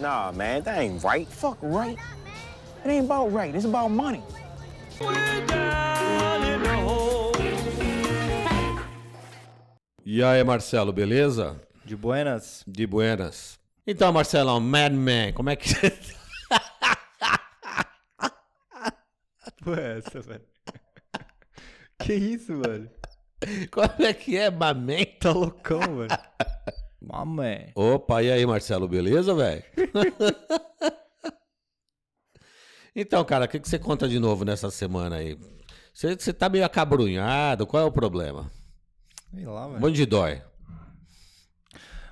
Nah, man, that ain't right. Fuck right. It ain't about right. It's about money. E aí, Marcelo, beleza? De buenas? De buenas. Então, Marcelão, Madman, como é que você Pô, é essa, velho. Que isso, velho? Como é que é, Maman? Tá loucão, velho. Mamãe. Opa, e aí, Marcelo, beleza, velho? então, cara, o que, que você conta de novo nessa semana aí? Você, você tá meio acabrunhado, qual é o problema? Sei lá, velho. Onde dói?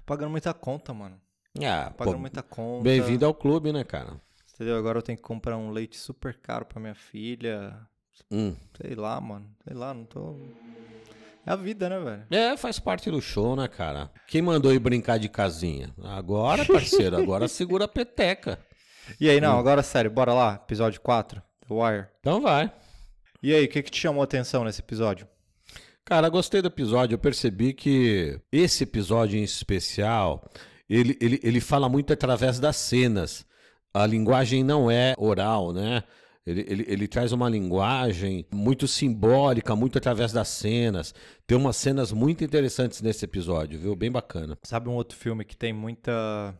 Pagando muita conta, mano. Ah, Pagando pô, muita conta. bem-vindo ao clube, né, cara? Entendeu? Agora eu tenho que comprar um leite super caro pra minha filha. Hum. Sei lá, mano. Sei lá, não tô. É a vida, né, velho? É, faz parte do show, né, cara? Quem mandou ir brincar de casinha? Agora, parceiro, agora segura a peteca. E aí, não, Hum. agora sério, bora lá. Episódio 4, The Wire. Então vai. E aí, o que, que te chamou a atenção nesse episódio? Cara, gostei do episódio. Eu percebi que esse episódio em especial, ele, ele, ele fala muito através das cenas. A linguagem não é oral, né? Ele, ele, ele traz uma linguagem muito simbólica, muito através das cenas. Tem umas cenas muito interessantes nesse episódio, viu? Bem bacana. Sabe um outro filme que tem muita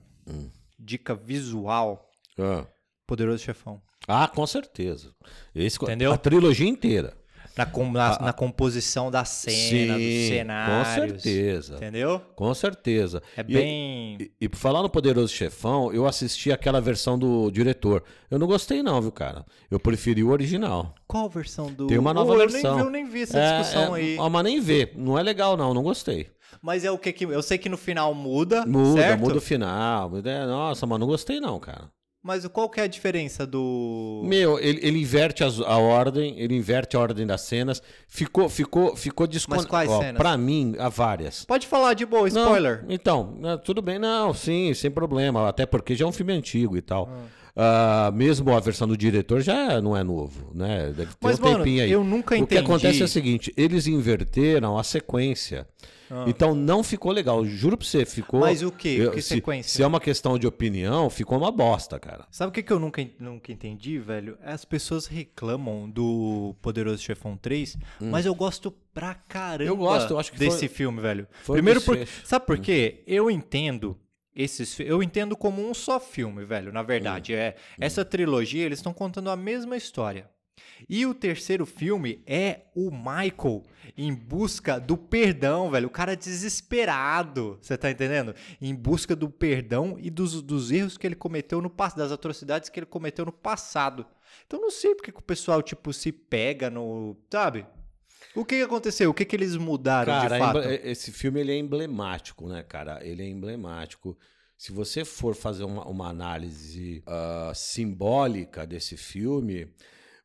dica visual? Ah, Poderoso Chefão. Ah, com certeza. Esse, Entendeu? A trilogia inteira. Na, com- na, na composição da cena, dos Sim, cenários. Com certeza. Entendeu? Com certeza. É E- bem. E, e por falar no Poderoso Chefão, eu assisti aquela versão do diretor. Eu não gostei, não, viu, cara? Eu preferi o original. Qual versão do. Tem uma nova Oh, eu versão. Nem, vi- eu nem vi essa É, discussão é, aí. ah, Mas nem vê. Não é legal, não. Não gostei. Mas é o que que. Eu sei que no final muda. Muda, certo? muda o final. É, Nossa, mas não gostei, não, cara. Mas qual que é a diferença do. Meu, ele, ele inverte as- a ordem, ele inverte a ordem das cenas. Ficou, ficou, ficou descon... Mas quais Ó, cenas? Pra mim, há várias. Pode falar de boa, Não, spoiler. então, né, tudo bem, não, sim, sem problema. Até porque já é um filme antigo e tal. Ah, mesmo a versão do diretor já não é novo, né? Deve ter Mas, um mano, tempinho aí. eu nunca O que entendi. acontece é o seguinte: eles inverteram a sequência. Então não ficou legal. Juro pra você, ficou. Ah. Mas o quê? Eu- Que se, sequência? Se é uma questão de opinião, ficou uma bosta, cara. Sabe o que, que eu nunca, nunca entendi, velho? As pessoas reclamam do Poderoso Chefão 3, mas eu gosto pra caramba Hum. Eu gosto, eu acho que desse foi- filme, velho. Primeiro, por... sabe Hum. por quê? Eu entendo esses eu entendo como um só filme, velho. Na verdade, Hum. é essa trilogia, eles estão contando a mesma história. E o terceiro filme é o Michael em busca do perdão, velho. O cara desesperado, você tá entendendo? Em busca do perdão e dos, dos erros que ele cometeu no passado, das atrocidades que ele cometeu no passado. Então não sei porque que o pessoal, tipo, se pega no. Sabe? O que aconteceu? O que que eles mudaram Cara, de é fato? emble- esse filme ele é emblemático, né, cara? Ele é emblemático. Se você for fazer uma, uma análise ah, simbólica desse filme,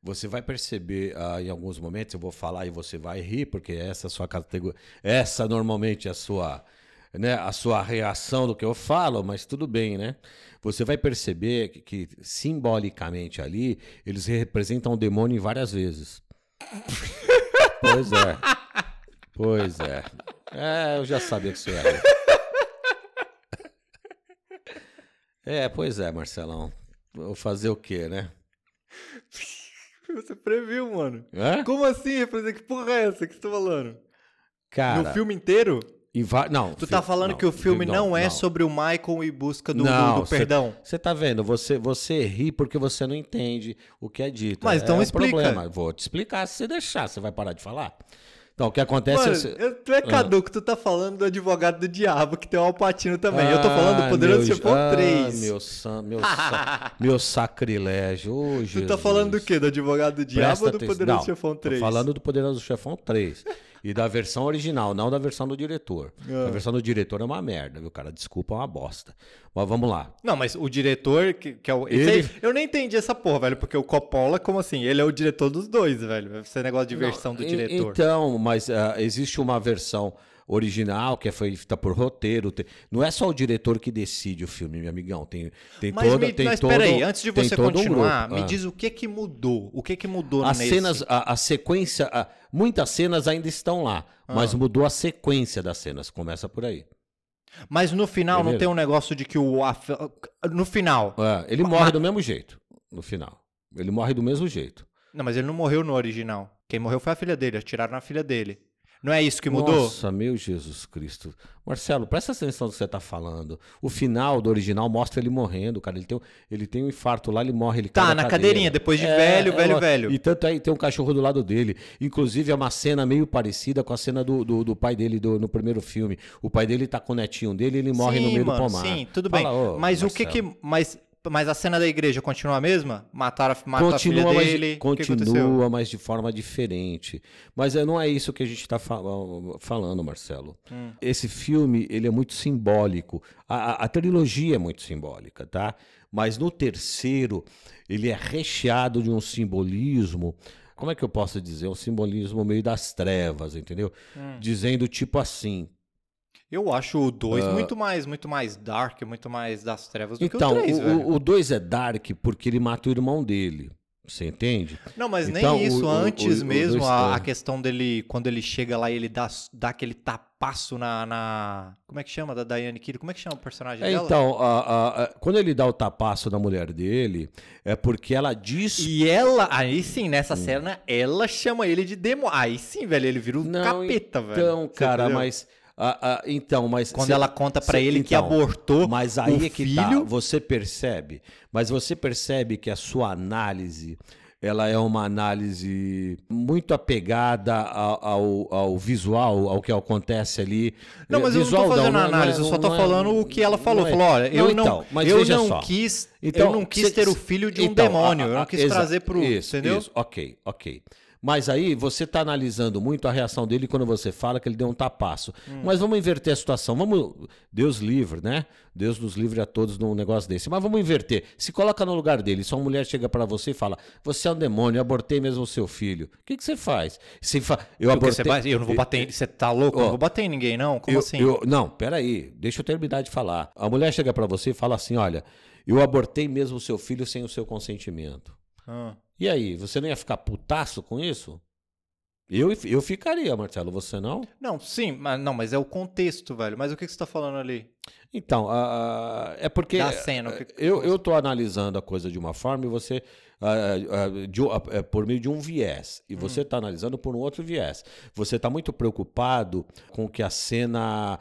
você vai perceber ah, em alguns momentos, eu vou falar e você vai rir, porque essa é sua categoria. Essa normalmente é a sua. Né, a sua reação do que eu falo, mas tudo bem, né? Você vai perceber que, que simbolicamente ali eles representam o demônio várias vezes. Pois é. Pois é. É, eu já sabia que isso era. É, pois é, Marcelão. Vou fazer o quê, né? Você previu, mano. Hã? Como assim? Que porra é essa que você tá falando? Cara, no filme inteiro? Va- não. Tu tá falando não, que o filme não, é não. sobre o Michael em busca do, Não, do- do perdão. Você tá vendo? Você, você ri porque você não entende o que é dito. Mas é, então é um explica. problema. Vou te explicar se você deixar. Você vai parar de falar? Então, o que acontece Mano, é. você- eu- tu é caduco, tu tá falando do advogado do diabo, que tem o Alpatino também. eu tô falando do Ah, Poderoso meu- Chefão ah, 3. Meu, san, meu, sa- meu sacrilégio. Ô, tu tá falando do quê? Do advogado do diabo Presta ou do atenção. Poderoso Não, Chefão 3? Tô falando do Poderoso Chefão 3. E da versão original, não da versão do diretor. Ah. A versão do diretor é uma merda, viu, cara? Desculpa, é uma bosta. Mas vamos lá. Não, mas o diretor, que, que é o. Ele- aí, eu nem entendi essa porra, velho, porque o Coppola, como assim? Ele é o diretor dos dois, velho. Esse negócio de versão do E- diretor. Então, mas ah, existe uma versão original que é feita por roteiro. tem- Não é só o diretor que decide o filme, meu amigão. Tem, tem Mas, toda. me, tem mas todo, peraí, antes de você um continuar, grupo. me Ah. diz o que que mudou. O que que mudou As nesse? cenas, a, a sequência, a- muitas cenas ainda estão lá, Ah. mas mudou a sequência das cenas. Começa por aí. Mas no final não Beleza. tem um negócio de que o. No final. É, ele morre do mesmo jeito, no final. Ele morre do mesmo jeito. Não, mas ele não morreu no original. Quem morreu foi a filha dele, atiraram na filha dele. Não é isso que mudou? Nossa, meu Jesus Cristo. Marcelo, presta atenção no que você está falando. O final do original mostra ele morrendo, cara. Ele tem, um- ele tem um infarto lá, ele morre, ele Tá, na cadeira. cadeirinha, depois de velho, velho, ó, velho. E tanto aí tem um cachorro do lado dele. Inclusive, é uma cena meio parecida com a cena do, do, do pai dele do- no primeiro filme. O pai dele tá com o netinho dele e ele morre no Sim, meio mano, do pomar. Sim, tudo Fala, bem. mas o que Marcelo. que. Mas, mas a cena da igreja continua a mesma? Mataram, a- matou a filha Continua, mas, dele? continua mas de forma diferente. Mas é, não é isso que a gente está falando, Marcelo. Hum. Esse filme ele é muito simbólico. A, a- a trilogia é muito simbólica, tá? Mas no terceiro ele é recheado de um simbolismo. Como é que eu posso dizer? Um simbolismo meio das trevas, entendeu? Hum. Dizendo tipo assim. Eu acho o 2 muito mais, muito mais dark, muito mais das trevas do Então, que o 3, velho. o 2 é dark porque ele mata o irmão dele. Você entende? Não, mas Então, nem isso. o- Antes o- o mesmo, a, é. a questão dele, quando ele chega lá e ele dá, dá aquele tapaço na, na- Como é que chama? Da Diane Kiddo. Como é que chama o personagem É, dela? então, a- a- quando ele dá o tapaço na mulher dele, é porque ela diz. E ela, aí sim, nessa cena, ela chama ele de demônio. Aí sim, velho, ele vira um Não, capeta, velho. Então, cara, mas. A- a- então, mas. Quando cê- ela conta cê- ele que então, abortou Mas aí o é que tá. filho. Você percebe. Mas você percebe que a sua análise. Ela é uma análise muito apegada ao, ao, ao visual, ao que acontece ali. Não, mas eu não Visual tô fazendo não é- análise, eu não só tô é- falando o que ela falou. não é- Falou, olha, eu Não, não, então, mas eu não só. quis, Então, eu não quis cê- ter o filho de um então, demônio, a- eu a- não quis trazer pro, isso, entendeu? Isso, ok, ok. Mas aí você está analisando muito a reação dele quando você fala que ele deu um tapaço. Hum. Mas vamos inverter a situação. Vamos. Deus livre, né? Deus nos livre a todos num negócio desse. Mas vamos inverter. Se coloca no lugar dele. Se uma mulher chega para você e fala: Você é um demônio, eu abortei mesmo o seu filho. O que, que você faz? Você fa... Eu Porque abortei. você vai- eu não vou bater você tá louco? Eu Ó, não vou bater em ninguém, não? Como Eu- assim? eu- não, peraí, deixa eu terminar de falar. A mulher chega pra você e fala assim: olha, eu abortei mesmo o seu filho sem o seu consentimento. Ah. E aí, você não ia ficar putaço com isso? Eu, eu ficaria, Marcelo, você não? Não, sim, mas não, mas é o contexto, velho. Mas o que, que você tá falando ali? Então, ah, é porque Da cena, que- eu, eu tô analisando a coisa de uma forma e você, ah, ah, de é, por meio de um viés, e você Hum. está analisando por um outro viés. Você está muito preocupado com o que a cena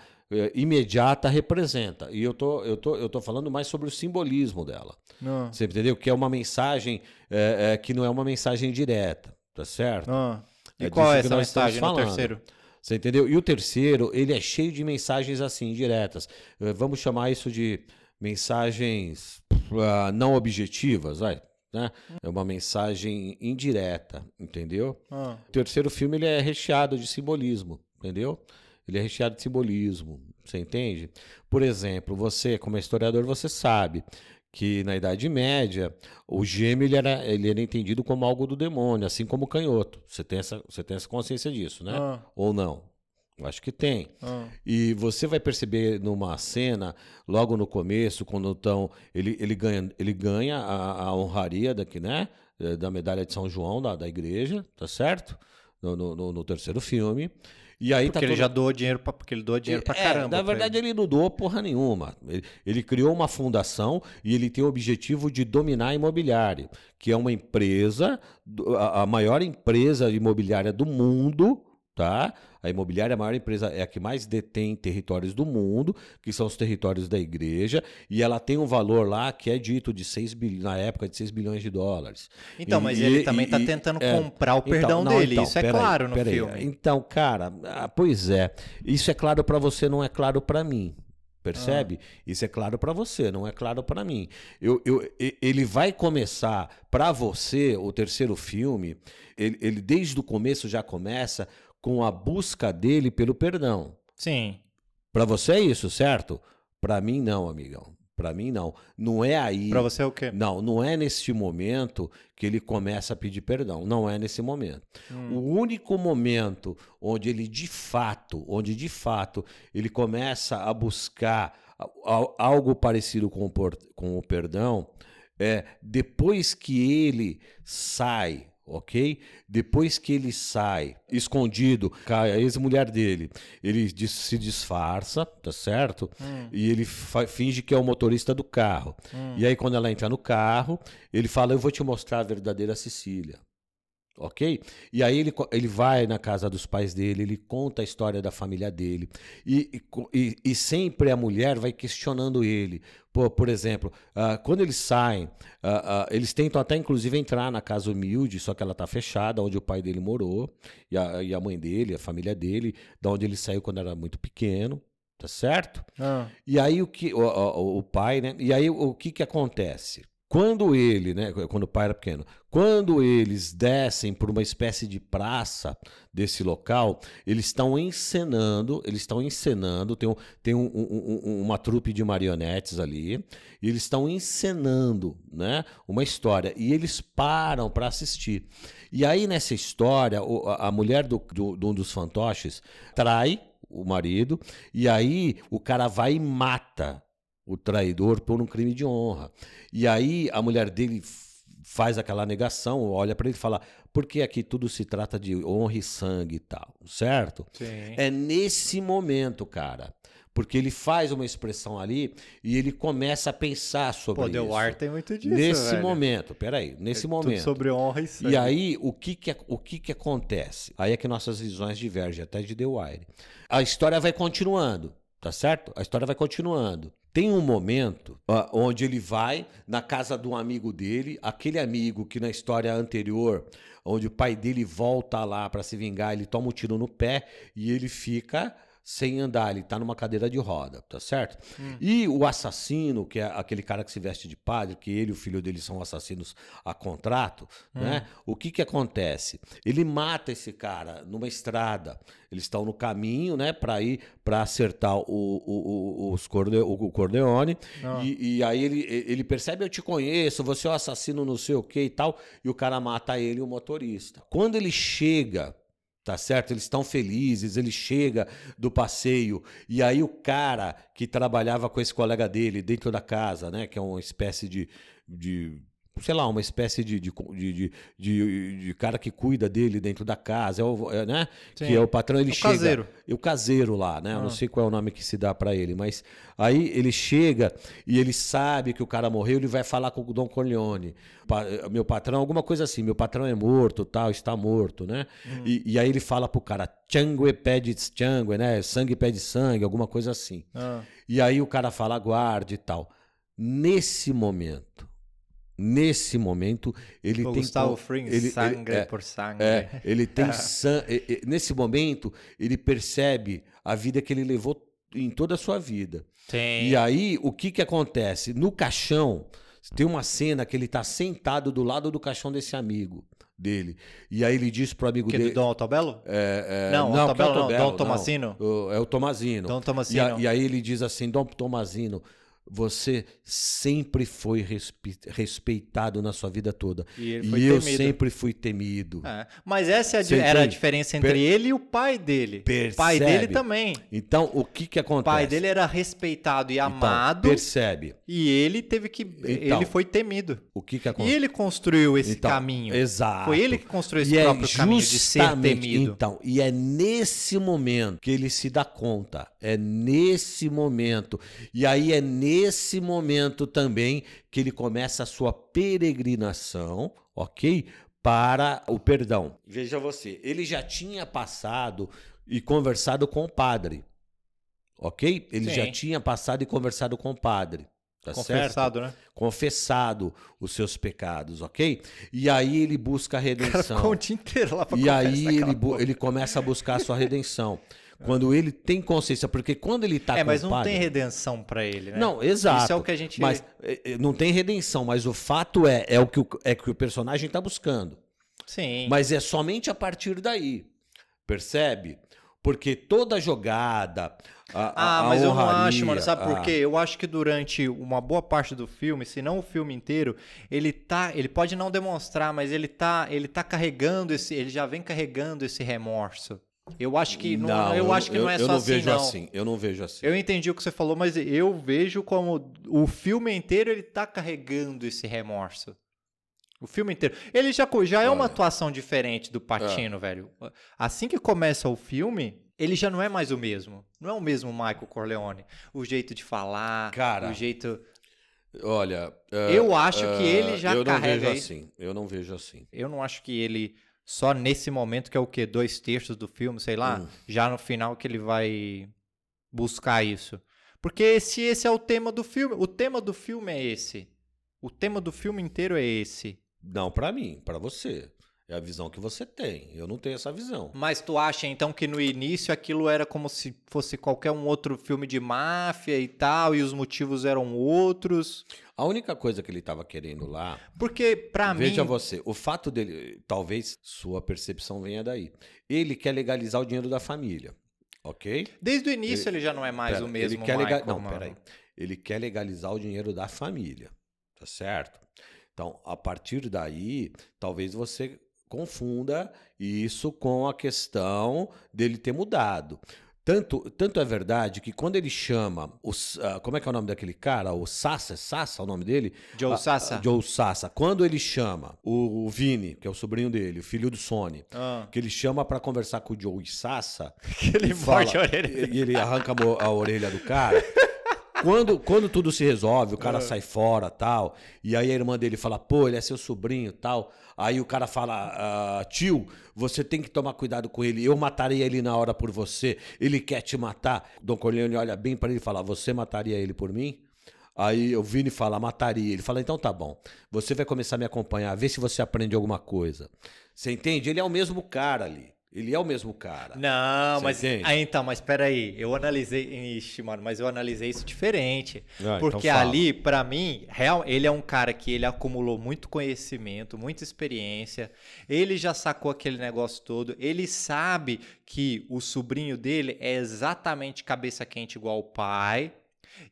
imediata representa. E eu tô, eu, tô, eu tô falando mais sobre o simbolismo dela. Não. Você entendeu? Que é uma mensagem eh, eh, que não é uma mensagem direta, tá certo? Ah. E É qual é essa mensagem no terceiro? Você entendeu? E o terceiro, ele é cheio de mensagens assim, diretas. Eh, Vamos chamar isso de mensagens ah, não objetivas, vai. Né? É uma mensagem indireta, entendeu? Ah. O terceiro filme ele é recheado de simbolismo, entendeu? Ele é recheado de simbolismo, você entende? Por exemplo, você, como historiador, você sabe que na Idade Média o gêmeo ele era, ele era entendido como algo do demônio, assim como o canhoto. Você tem essa, você tem essa consciência disso, né? Ah. Ou não? Eu acho que tem. Ah. E você vai perceber numa cena, logo no começo, quando então ele, ele ganha, ele ganha a, a honraria daqui, né? Da medalha de São João da, da igreja, tá certo? No- no- no terceiro filme. E aí Porque tá ele todo- já doou dinheiro pra, porque ele doa dinheiro pra é, caramba. Na verdade, ele. ele não doou porra nenhuma. Ele, ele criou uma fundação e ele tem o objetivo de dominar a imobiliária, que é uma empresa, a maior empresa imobiliária do mundo, tá? A imobiliária, é a maior empresa, é a que mais detém territórios do mundo, que são os territórios da igreja, e ela tem um valor lá que é dito de 6 bilhões, na época, de 6 bilhões de dólares. Então, E- mas ele também e- tá e- tentando é. comprar o Então, perdão não, dele. então, Isso é claro no peraí. filme. Então, cara, ah, pois é. Isso é claro pra você, não é claro pra mim. Percebe? Ah. Isso é claro pra você, não é claro pra mim. Eu, eu, ele vai começar pra você o terceiro filme. Ele, ele desde o começo já começa com a busca dele pelo perdão. Sim. Pra você é isso, certo? Pra mim não, amigão. Pra mim não. Não é aí. Pra você é o quê? Não, não é neste momento que ele começa a pedir perdão. Não é nesse momento. Hum. O único momento onde ele de fato, onde de fato ele começa a buscar algo parecido com o, com o perdão, é depois que ele sai ok? Depois que ele sai escondido, com a ex-mulher dele, ele se disfarça, tá certo? E ele finge que é o motorista do carro. E aí, quando ela entra no carro, ele fala: Eu vou te mostrar a verdadeira Cecília. Ok? E aí ele, ele vai na casa dos pais dele, ele conta a história da família dele. E, e e- sempre a mulher vai questionando ele. Pô, por exemplo, ah, quando eles saem, ah, ah, eles tentam até inclusive entrar na casa humilde, só que ela tá fechada, onde o pai dele morou, e a, e a mãe dele, a família dele, da onde ele saiu quando era muito pequeno, tá certo? Ah, E aí o que o, o- o pai, né? E aí o, o que que acontece? Quando ele, né, quando o pai era pequeno, quando eles descem por uma espécie de praça desse local, eles estão encenando, eles estão encenando, tem, um, tem um- um- um- uma trupe de marionetes ali, e eles estão encenando, né, uma história, e eles param para assistir. E aí nessa história, a mulher do, do- de um dos fantoches trai o marido, e aí o cara vai e mata o traidor por um crime de honra. E aí a mulher dele faz aquela negação, olha para ele e fala: porque aqui tudo se trata de honra e sangue e tal, certo? sim. É nesse momento, cara. Porque ele faz uma expressão ali e ele começa a pensar sobre Pô, isso. The Wire tem muito disso, Nesse velho. momento, peraí, nesse Tudo momento. sobre honra e sangue. E aí, o que que, o que que acontece? Aí é que nossas visões divergem, até de The Wire. A história vai continuando, tá certo? A história vai continuando. Tem um momento onde ele vai na casa de um amigo dele, aquele amigo que na história anterior, onde o pai dele volta lá para se vingar, ele toma um tiro no pé e ele fica sem andar, ele tá numa cadeira de roda, tá certo? E o assassino, que é aquele cara que se veste de padre, que ele e o filho dele são assassinos a contrato, né? O que que acontece? Ele mata esse cara numa estrada. Eles estão no caminho, né, para ir para acertar o, o, o, os corde, o, o Corleone. Ah. E, e aí ele, ele percebe: Eu te conheço, você é o assassino, não sei o que e tal. E o cara mata ele, o motorista. Quando ele chega Tá certo? Eles estão felizes, ele chega do passeio e aí o cara que trabalhava com esse colega dele dentro da casa, né? Que é uma espécie de. de sei lá, uma espécie de, de, de, de, cara que cuida dele dentro da casa, é o, é, né? Que é o patrão, ele O chega. caseiro. E o caseiro lá, né? Eu Ah. não sei qual é o nome que se dá pra ele, mas aí ele chega e ele sabe que o cara morreu, ele vai falar com o Dom Corleone. Meu patrão, alguma coisa assim, meu patrão é morto, tal, está morto, né? Hum. E, e aí ele fala pro cara, Changue pede changue, né? Sangue pede sangue, alguma coisa assim. Ah, E aí o cara fala, guarde e tal. Nesse momento, nesse momento, ele o tem Gustavo Fring, ele- ele- sangue é, por sangue. é, ele tem san... e- e- nesse momento ele percebe a vida que ele levou em toda a sua vida. Tem. E aí o que que acontece? No caixão tem uma cena que ele tá sentado do lado do caixão desse amigo dele. E aí ele diz pro amigo que dele do Dom Altobello? é, é, Não, que é Altobello não, Dom Tomasino. O- É o Tomazino. Dom E, Tomasino. a- e aí ele diz assim, Dom Tomazino, você sempre foi respe- respeitado na sua vida toda. E ele E, eu sempre fui temido. É, Mas essa é a era a diferença entre Per- ele e o pai dele. O pai Percebe? dele também. Então, o que que O acontece? pai dele era respeitado e Então, amado. percebe. E ele teve que. Então, ele foi temido. O que que E acontece? ele construiu esse Então, caminho. Exato. Foi ele que construiu esse E é próprio caminho de ser temido. Então, e é nesse momento que ele se dá conta. É nesse momento. E aí é nesse momento também que ele começa a sua peregrinação, ok? Para o perdão. Veja você, ele já tinha passado e conversado com o padre. Ok? Ele Sim. já tinha passado e conversado com o padre. Tá certo? Confessado, né? confessado os seus pecados, ok? E aí ele busca a redenção. O dia inteiro lá pra E aí ele, ele começa a buscar a sua redenção. Quando ele tem consciência, porque quando ele tá É, mas não tem redenção pra ele, né? Não, exato. Isso é o que a gente. Mas é, é, não tem redenção, mas o fato é, é o que o, é que o personagem está buscando. Sim. Mas é somente a partir daí. Percebe? Porque toda jogada. A, a- Ah, a mas eu não honraria, acho, mano. Sabe por a- quê? Eu acho que durante uma boa parte do filme, se não o filme inteiro, ele tá. Ele pode não demonstrar, mas ele tá. Ele tá carregando esse. Ele já vem carregando esse remorso. Eu acho que não, eu, acho que não é eu só não assim, vejo não. assim. Eu não vejo assim. Eu entendi o que você falou, mas eu vejo como o filme inteiro ele tá carregando esse remorso. O filme inteiro. Ele já, já é uma Olha. atuação diferente do Patino, velho. Assim que começa o filme, ele já não é mais o mesmo. Não é o mesmo Michael Corleone. O jeito de falar, Cara, o jeito. Olha. eh, Eu acho que eh, ele já eu carrega não vejo isso. assim. Eu não vejo assim. Eu não acho que ele, só nesse momento, que é o quê? Dois terços do filme, sei lá, Hum. já no final que ele vai buscar isso. Porque se esse é o tema do filme, o tema do filme é esse. O tema do filme inteiro é esse. Não pra mim, pra você. É a visão que você tem. Eu não tenho essa visão. Mas tu acha então que no início aquilo era como se fosse qualquer um outro filme de máfia e tal, e os motivos eram outros? A única coisa que ele tava querendo lá. Porque pra veja mim. você, o fato dele. Talvez sua percepção venha daí. Ele quer legalizar o dinheiro da família. Ok? Desde o início ele, já não é mais Pera, o mesmo. Ele quer Michael, lega- Não, mano. peraí. Ele quer legalizar o dinheiro da família. Tá certo? Então, a partir daí, talvez você confunda isso com a questão dele ter mudado. Tanto, tanto é verdade que quando ele chama os, ah, como é que é o nome daquele cara? O Sassa, é Sassa o nome dele? Joe Ah, Sassa. ah, Joe Sassa. Quando ele chama o, o Vini, que é o sobrinho dele, o filho do Sony, Ah. que ele chama pra conversar com o Joe Sassa, ele e fala- a orelha. e ele arranca a a orelha do cara. Quando, quando tudo se resolve, o cara sai fora tal. E aí a irmã dele fala, pô, ele é seu sobrinho tal. Aí o cara fala, ah, tio, você tem que tomar cuidado com ele. Eu mataria ele na hora por você. Ele quer te matar. Dom Corleone olha bem pra ele e fala, você mataria ele por mim? Aí o Vini fala, mataria. Ele fala, então tá bom. Você vai começar a me acompanhar, vê se você aprende alguma coisa. Você entende? Ele é o mesmo cara ali. Ele é o mesmo cara. Não, Você mas. entende? Ah, então, mas peraí. Eu analisei. Ixi, mano, mas eu analisei isso diferente. Ah, então porque fala. ali, pra mim, real, ele é um cara que ele acumulou muito conhecimento, muita experiência. Ele já sacou aquele negócio todo. Ele sabe que o sobrinho dele é exatamente cabeça quente igual o pai.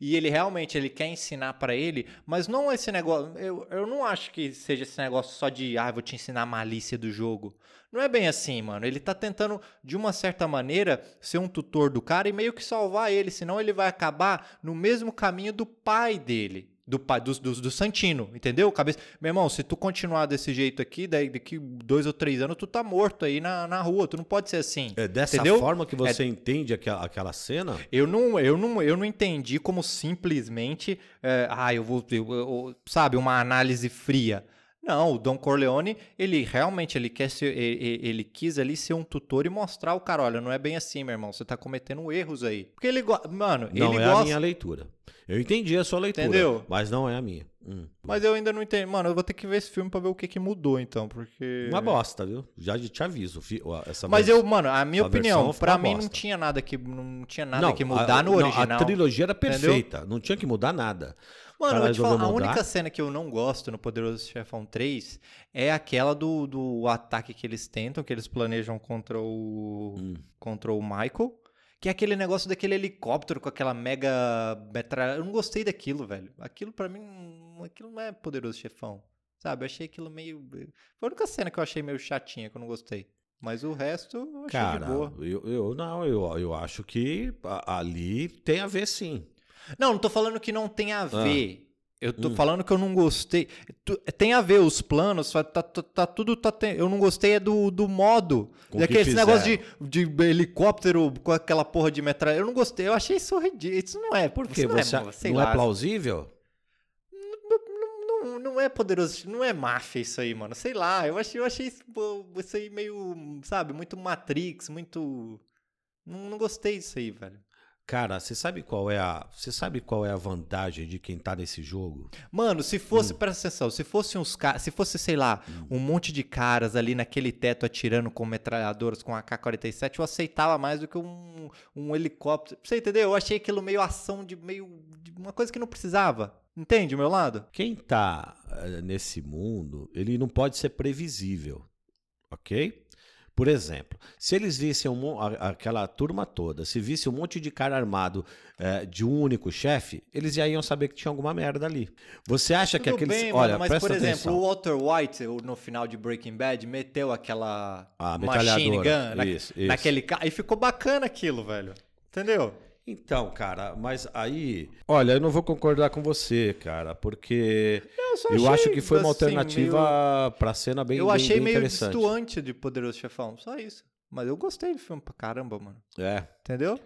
E ele realmente ele quer ensinar pra ele, mas não esse negócio. Eu, eu não acho que seja esse negócio só de, ah, vou te ensinar a malícia do jogo. Não é bem assim, mano. Ele tá tentando, de uma certa maneira, ser um tutor do cara e meio que salvar ele, senão ele vai acabar no mesmo caminho do pai dele. Do pai, do, do, do Santino, entendeu? Cabeça... Meu irmão, se tu continuar desse jeito aqui, daí daqui dois ou três anos, tu tá morto aí na, na rua. Tu não pode ser assim. É dessa entendeu? forma que você entende aquela, aquela cena? Eu não, eu não, eu não entendi como simplesmente, é, ah, eu vou, eu- eu- sabe, uma análise fria. Não, o Don Corleone, ele realmente ele quer ser, ele, ele quis ali ser um tutor e mostrar o cara, olha, não é bem assim, meu irmão, você tá cometendo erros aí. Porque ele, go- mano, Não ele é a gosta, minha leitura. Eu entendi a sua leitura, Entendeu? mas não é a minha. Hum. mas eu ainda não entendo. Mano, eu vou ter que ver esse filme pra ver o que que mudou então, porque Uma bosta, viu? Já te aviso. Essa Mas eu, mano, a minha opinião, pra mim não bosta. tinha nada que não tinha nada não, que mudar a, no não, original. A trilogia era Entendeu? perfeita, não tinha que mudar nada. Mano, eu te falar, a única cena que eu não gosto no Poderoso Chefão 3 é aquela do, do ataque que eles tentam, que eles planejam contra o Hum. contra o Michael, que é aquele negócio daquele helicóptero com aquela mega metralha. Eu não gostei daquilo, velho. Aquilo pra mim, aquilo não é Poderoso Chefão. Sabe? Eu achei aquilo meio Foi a única cena que eu achei meio chatinha, que eu não gostei. Mas o resto eu achei Cara, de boa. eu, eu não, eu, eu acho que ali tem a ver sim. Não, não tô falando que não tem a ver. Eu tô Hum. falando que eu não gostei. Tem a ver os planos, tá, tá- tá tudo. Tá, eu não gostei é do, do modo. Com Daquele que negócio de, de helicóptero com aquela porra de metralha. Eu não gostei. Eu achei isso ridículo. Isso não é. Por quê? não Você, é, não lá, é plausível? Não, não é poderoso. Não é máfia isso aí, mano. Sei lá. Eu achei, eu achei isso, isso aí meio. Sabe? Muito Matrix, muito. Não, não gostei disso aí, velho. Cara, você sabe qual é a, você sabe qual é a vantagem de quem tá nesse jogo? Mano, se Hum. fosse, presta atenção, se fosse uns caras, se fosse, sei lá, um monte de caras ali naquele teto atirando com metralhadoras com AK-47, eu aceitava mais do que um, um helicóptero. Você entendeu? Eu achei aquilo meio ação de meio. de uma coisa que não precisava. Entende o meu lado? Quem tá eh, nesse mundo, ele não pode ser previsível, ok? Por exemplo, se eles vissem um aquela turma toda, se visse um monte de cara armado eh, de um único chefe, eles já iam saber que tinha alguma merda ali. Você acha que Tudo aqueles. bem, olha, mano, mas por exemplo, atenção. o Walter White, no final de Breaking Bad, meteu aquela A machine gun na- Isso, isso. naquele carro e ficou bacana aquilo, velho. Entendeu? Então, cara, mas aí. Olha, eu não vou concordar com você, cara, porque Eu, eu acho que foi uma assim, alternativa pra cena bem meio- Eu bem- achei bem meio destoante de Poderoso Chefão, só isso. Mas eu gostei do filme pra caramba, mano. É. Entendeu?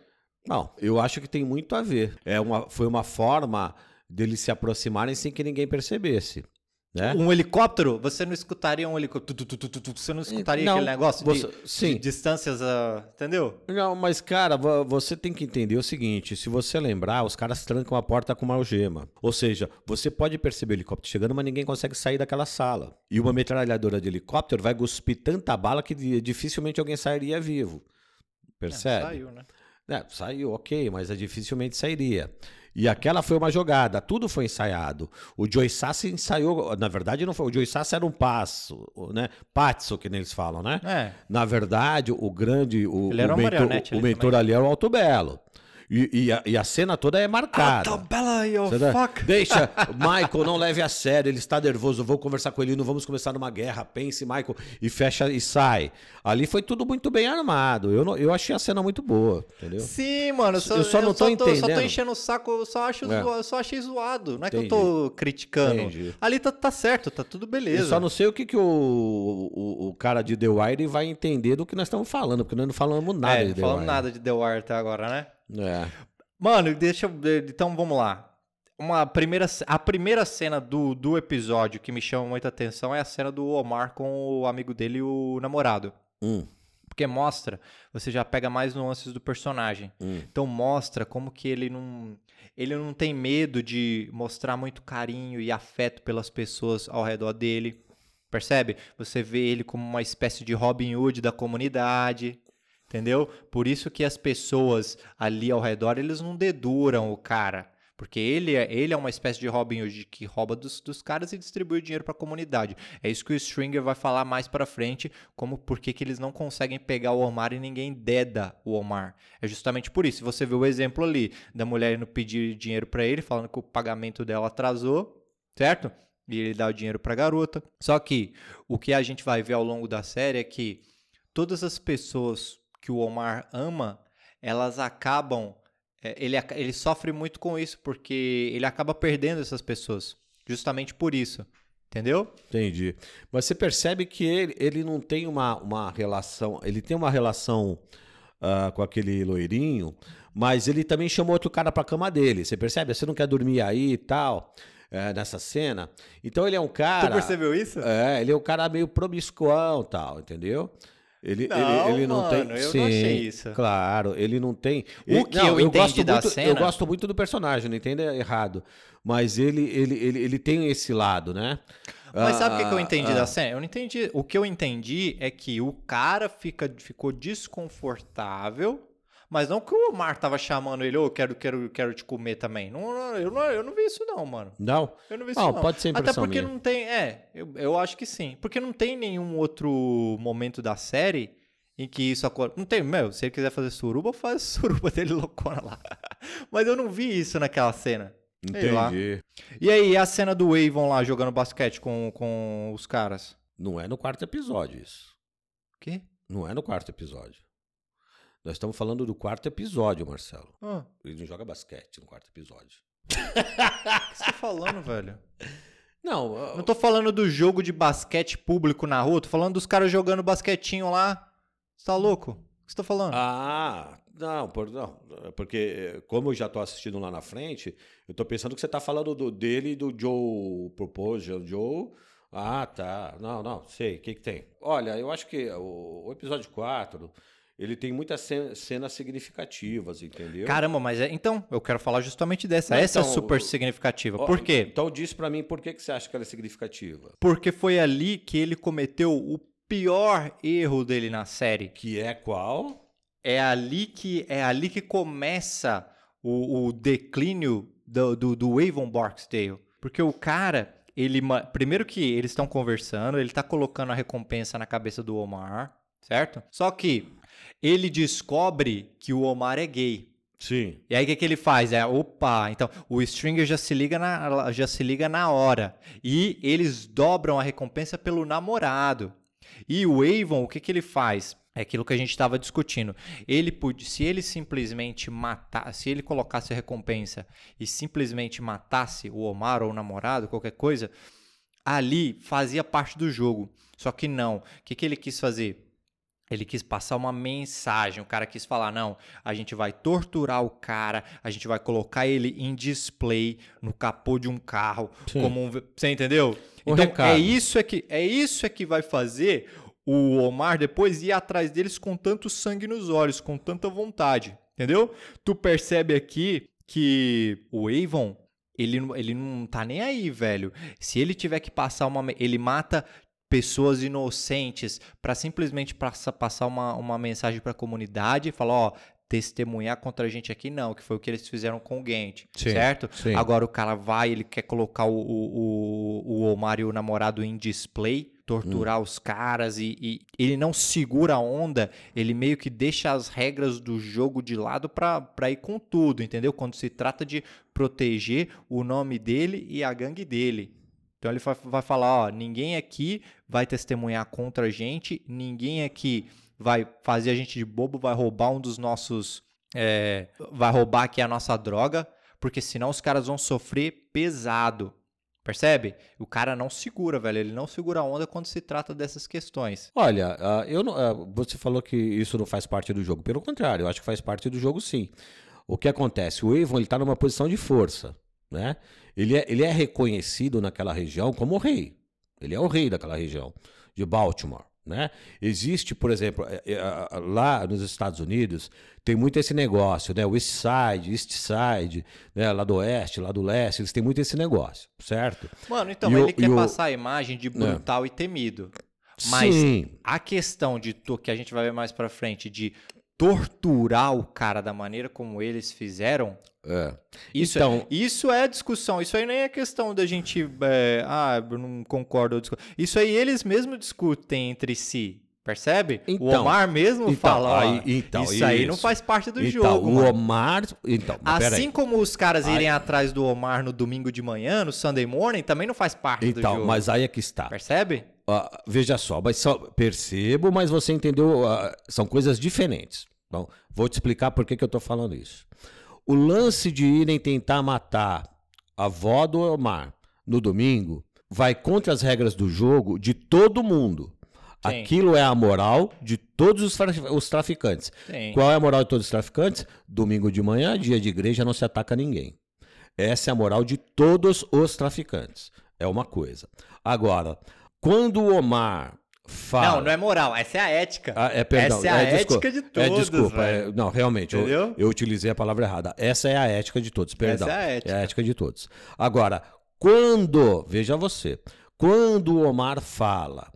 Não, eu acho que tem muito a ver. É uma, foi uma forma deles se aproximarem sem que ninguém percebesse. Né? Um helicóptero, você não escutaria um helicóptero. tu, tu, tu, tu, tu, Você não escutaria Não, aquele negócio você- de, sim. de distâncias, ah, entendeu? Não, mas, cara, vo- você tem que entender o seguinte: se você lembrar, os caras trancam a porta com uma algema. Ou seja, você pode perceber o helicóptero chegando, mas ninguém consegue sair daquela sala. E uma metralhadora de helicóptero vai cuspir tanta bala que di- dificilmente alguém sairia vivo. Percebe? É, saiu, né? É, saiu, ok, mas é, dificilmente sairia. E aquela foi uma jogada, tudo foi ensaiado. O Joey Sassi ensaiou, na verdade não foi, o Joey Sassi era um passo, né? Pazzo, que eles falam, né? É. Na verdade, o grande, o, o mentor, o mentor também. ali era o Alto Belo. E, e a, e a cena toda é marcada. Ah, tá bela aí, ó, Você tá- fuck. Deixa, Michael, não leve a sério, ele está nervoso, eu vou conversar com ele, não vamos começar numa guerra, pense, Michael, e fecha e sai. Ali foi tudo muito bem armado, eu, não- eu achei a cena muito boa, entendeu? Sim, mano. Eu só, Eu só não tô Só tô entendendo. enchendo o saco, eu só, acho É. zoa- eu só achei zoado. Não é que eu Entendi. tô criticando. Entendi. Ali tá, tá certo, tá tudo Eu beleza. só não sei o que, que o, o, o cara de The Wire vai entender do que nós estamos falando, porque nós não falamos nada é, de não The falamos Wire. nada de The Wire até agora, né? É. Mano, deixa eu. Então vamos lá. Uma primeira, a primeira cena do, do episódio que me chama muita atenção é a cena do Omar com o amigo dele e o namorado. Hum, Porque mostra, você já pega mais nuances do personagem. hum. Então mostra como que ele não ele não tem medo de mostrar muito carinho e afeto pelas pessoas ao redor dele. Percebe? Você vê ele como uma espécie de Robin Hood da comunidade. Entendeu? Por isso que as pessoas ali ao redor, eles não deduram o cara. Porque ele é, ele é uma espécie de Robin Hood que rouba dos, dos caras e distribui o dinheiro para a comunidade. É isso que o Stringer vai falar mais para frente, como por que eles não conseguem pegar o Omar e ninguém deda o Omar. É justamente por isso. Você vê o exemplo ali da mulher indo pedir dinheiro para ele, falando que o pagamento dela atrasou, certo? E ele dá o dinheiro para a garota. Só que o que a gente vai ver ao longo da série é que todas as pessoas que o Omar ama, elas acabam. é, Ele, ele sofre muito com isso, porque ele acaba perdendo essas pessoas. Justamente por isso. Entendeu? Entendi. Mas você percebe que ele, ele não tem uma, uma relação. Ele tem uma relação ah, com aquele loirinho, mas ele também chamou outro cara pra cama dele. Você percebe? Você não quer dormir aí e tal, é, nessa cena. Então ele é um cara. tu percebeu isso? É, ele é um cara meio promiscuão e tal, entendeu? Ele Não, ele, ele não tem. eu não achei isso. Claro, ele não tem. O que eu entendi gosto da muito, Eu cena- gosto muito do personagem, não entenda errado. Mas ele, ele, ele, ele tem esse lado, né? Mas sabe o que, que eu Ah, entendi ah, da cena? Eu não entendi. O que eu entendi é que o cara fica, ficou desconfortável, mas não que o Omar tava chamando ele, ô, quero, quero, quero te comer também. Não, não, eu, não, eu não vi isso não, mano. Não? Eu não vi isso Não, não. pode ser Até impressão porque minha. não tem, é, eu, eu acho que sim. Porque não tem nenhum outro momento da série em que isso acontece. Não tem, meu, se ele quiser fazer suruba, faz suruba dele loucona lá. Mas eu não vi isso naquela cena. Sei lá. Entendi. E aí, a cena do Avon lá jogando basquete com, com os caras? Não é no quarto episódio isso. O quê? Não é no quarto episódio. Nós estamos falando do quarto episódio, Marcelo. Ah, Ele não joga basquete no quarto episódio. o que você tá falando, velho? Não, ah, Não tô falando do jogo de basquete público na rua, tô falando dos caras jogando basquetinho lá. Você tá louco? O que você tá falando? Ah, não, por- não, porque eh, como eu já tô assistindo lá na frente, eu tô pensando que você tá falando do, dele e do Joe Propose, o Joe. Ah, tá. Não, não, sei. O que que tem? Olha, eu acho que o, o episódio 4, ele tem muitas ce- cenas significativas, entendeu? Caramba, mas é, então, eu quero falar justamente dessa. Não, Essa é então, super o- significativa. Ó, Por quê? Então diz pra mim por que, que você acha que ela é significativa. Porque foi ali que ele cometeu o pior erro dele na série. Que é qual? É ali que, é ali que começa o, o declínio do, do, do Avon Barksdale. Porque o cara, ele. Primeiro que eles estão conversando, ele tá colocando a recompensa na cabeça do Omar, certo? Só que ele descobre que o Omar é gay. Sim. E aí o que, que ele faz? É, opa, então o Stringer já se liga na, já se liga na hora. E eles dobram a recompensa pelo namorado. E o Avon, o que, que ele faz? É aquilo que a gente estava discutindo. Ele podia, se ele simplesmente matar, se ele colocasse a recompensa e simplesmente matasse o Omar ou o namorado, qualquer coisa, ali fazia parte do jogo. Só que não. O que, que ele quis fazer? Ele quis passar uma mensagem. O cara quis falar: não, a gente vai torturar o cara, a gente vai colocar ele em display no capô de um carro, Sim. como um. Você entendeu? Um então recado. é isso é que é isso é que vai fazer o Omar depois ir atrás deles com tanto sangue nos olhos, com tanta vontade, entendeu? Tu percebe aqui que o Avon ele, não- ele não tá nem aí, velho. Se ele tiver que passar uma. Ele mata pessoas inocentes para simplesmente passa- passar uma, uma mensagem para a comunidade e falar: ó, testemunhar contra a gente aqui não, que foi o que eles fizeram com o Gent, Sim, certo? sim. Agora o cara vai, ele quer colocar o, o, o, Omar e o namorado em display, torturar os caras e, e ele não segura a onda, ele meio que deixa as regras do jogo de lado pra, pra ir com tudo, entendeu? Quando se trata de proteger o nome dele e a gangue dele. Então ele vai falar, ó, ninguém aqui vai testemunhar contra a gente, ninguém aqui vai fazer a gente de bobo, vai roubar um dos nossos, é, vai roubar aqui a nossa droga, porque senão os caras vão sofrer pesado. Percebe? O cara não segura, velho. Ele não segura a onda quando se trata dessas questões. Olha, ah, eu não, ah, você falou que isso não faz parte do jogo. Pelo contrário, eu acho que faz parte do jogo sim. O que acontece? O Avon está numa posição de força, né? Ele é, ele é reconhecido naquela região como rei. Ele é o rei daquela região de Baltimore, né? Existe, por exemplo, eh, ah, lá nos Estados Unidos tem muito esse negócio, né? West Side, East Side, né? Lá do oeste, lá do leste, eles têm muito esse negócio, certo? Mano, então, E o- ele quer e o- passar a imagem de brutal e temido. Mas Sim, a questão de que a gente vai ver mais pra frente de torturar o cara da maneira como eles fizeram, é. isso, Então- é, isso é discussão. Isso aí nem é questão da gente. é, ah, eu não concordo. eu Isso aí eles mesmos discutem entre si. Percebe? o Então, Omar mesmo então, fala: aí- então, isso aí não isso. faz parte do então, jogo. o mano. Omar. Então. Assim como os caras Aí- irem atrás do Omar no domingo de manhã, no Sunday morning, também não faz parte do Então, jogo. mas aí é que está. Percebe? Ah, veja só, mas só percebo, mas você entendeu, ah, são coisas diferentes. Então, vou te explicar por que, que eu estou falando isso. O lance de irem tentar matar a avó do Omar no domingo vai contra as regras do jogo de todo mundo. Sim. Aquilo é a moral de todos os, tra- os traficantes. Sim. Qual é a moral de todos os traficantes? Domingo de manhã, dia de igreja, não se ataca ninguém. Essa é a moral de todos os traficantes. É uma coisa. Agora, quando o Omar fala. Não, não é moral, essa é a ética. Ah, é, perdão. Essa é a desculpa. ética de É, todos, desculpa. velho. é, não, realmente, eu, eu utilizei a palavra errada. Essa é a ética de todos, perdão. Essa é a ética. É a ética de todos. Agora, quando, veja você, quando o Omar fala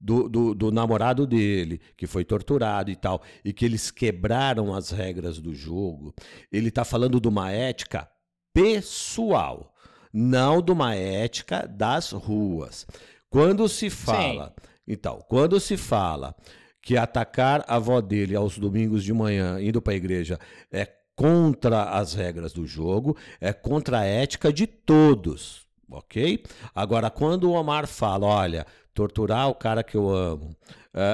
do, do, do namorado dele, que foi torturado e tal, e que eles quebraram as regras do jogo, ele está falando de uma ética pessoal, não de uma ética das ruas. Quando se fala, então, quando se fala que atacar a avó dele aos domingos de manhã, indo para a igreja, é contra as regras do jogo, é contra a ética de todos, ok? Agora, quando o Omar fala, olha, torturar o cara que eu amo,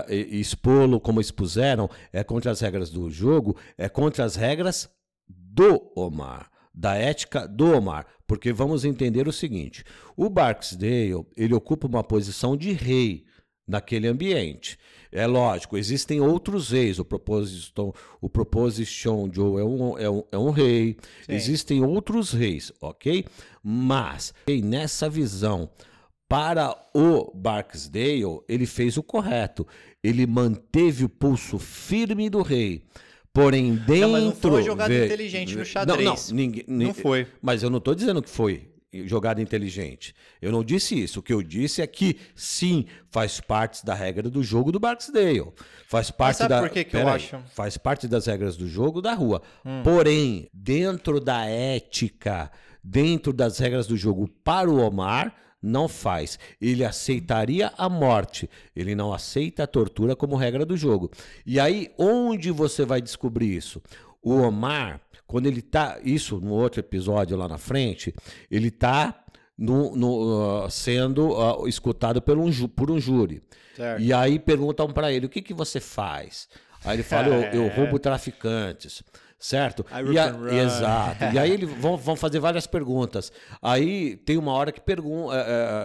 e expô-lo como expuseram, é contra as regras do jogo, é contra as regras do Omar, da ética do Omar, porque vamos entender o seguinte: o Barksdale ele ocupa uma posição de rei naquele ambiente. É lógico, existem outros reis. O Proposition, o Proposition Joe é um, é um, é um rei. Sim. Existem outros reis, ok? Mas nessa visão, para o Barksdale, ele fez o correto. Ele manteve o pulso firme do rei. Porém, dentro. Não, mas não foi uma jogada inteligente no xadrez. Não, não, ninguém, Não foi. Mas eu não estou dizendo que foi jogada inteligente. Eu não disse isso. O que eu disse é que, sim, faz parte da regra do jogo do Barksdale. Faz parte sabe da. por que que eu aí. acho? Hum. Faz parte das regras do jogo da rua. Porém, dentro da ética, dentro das regras do jogo para o Omar, não faz. Ele aceitaria a morte. Ele não aceita a tortura como regra do jogo. E aí, onde você vai descobrir isso? O Omar, quando ele tá. Isso no outro episódio lá na frente, ele tá no- no, ah, sendo ah, escutado por um, por um júri. Certo. E aí perguntam para ele: o que, que você faz? Aí ele fala: eu, eu É. roubo traficantes. Certo? I E a- exato. E aí eles vão, vão fazer várias perguntas. Aí tem uma hora que pergunta.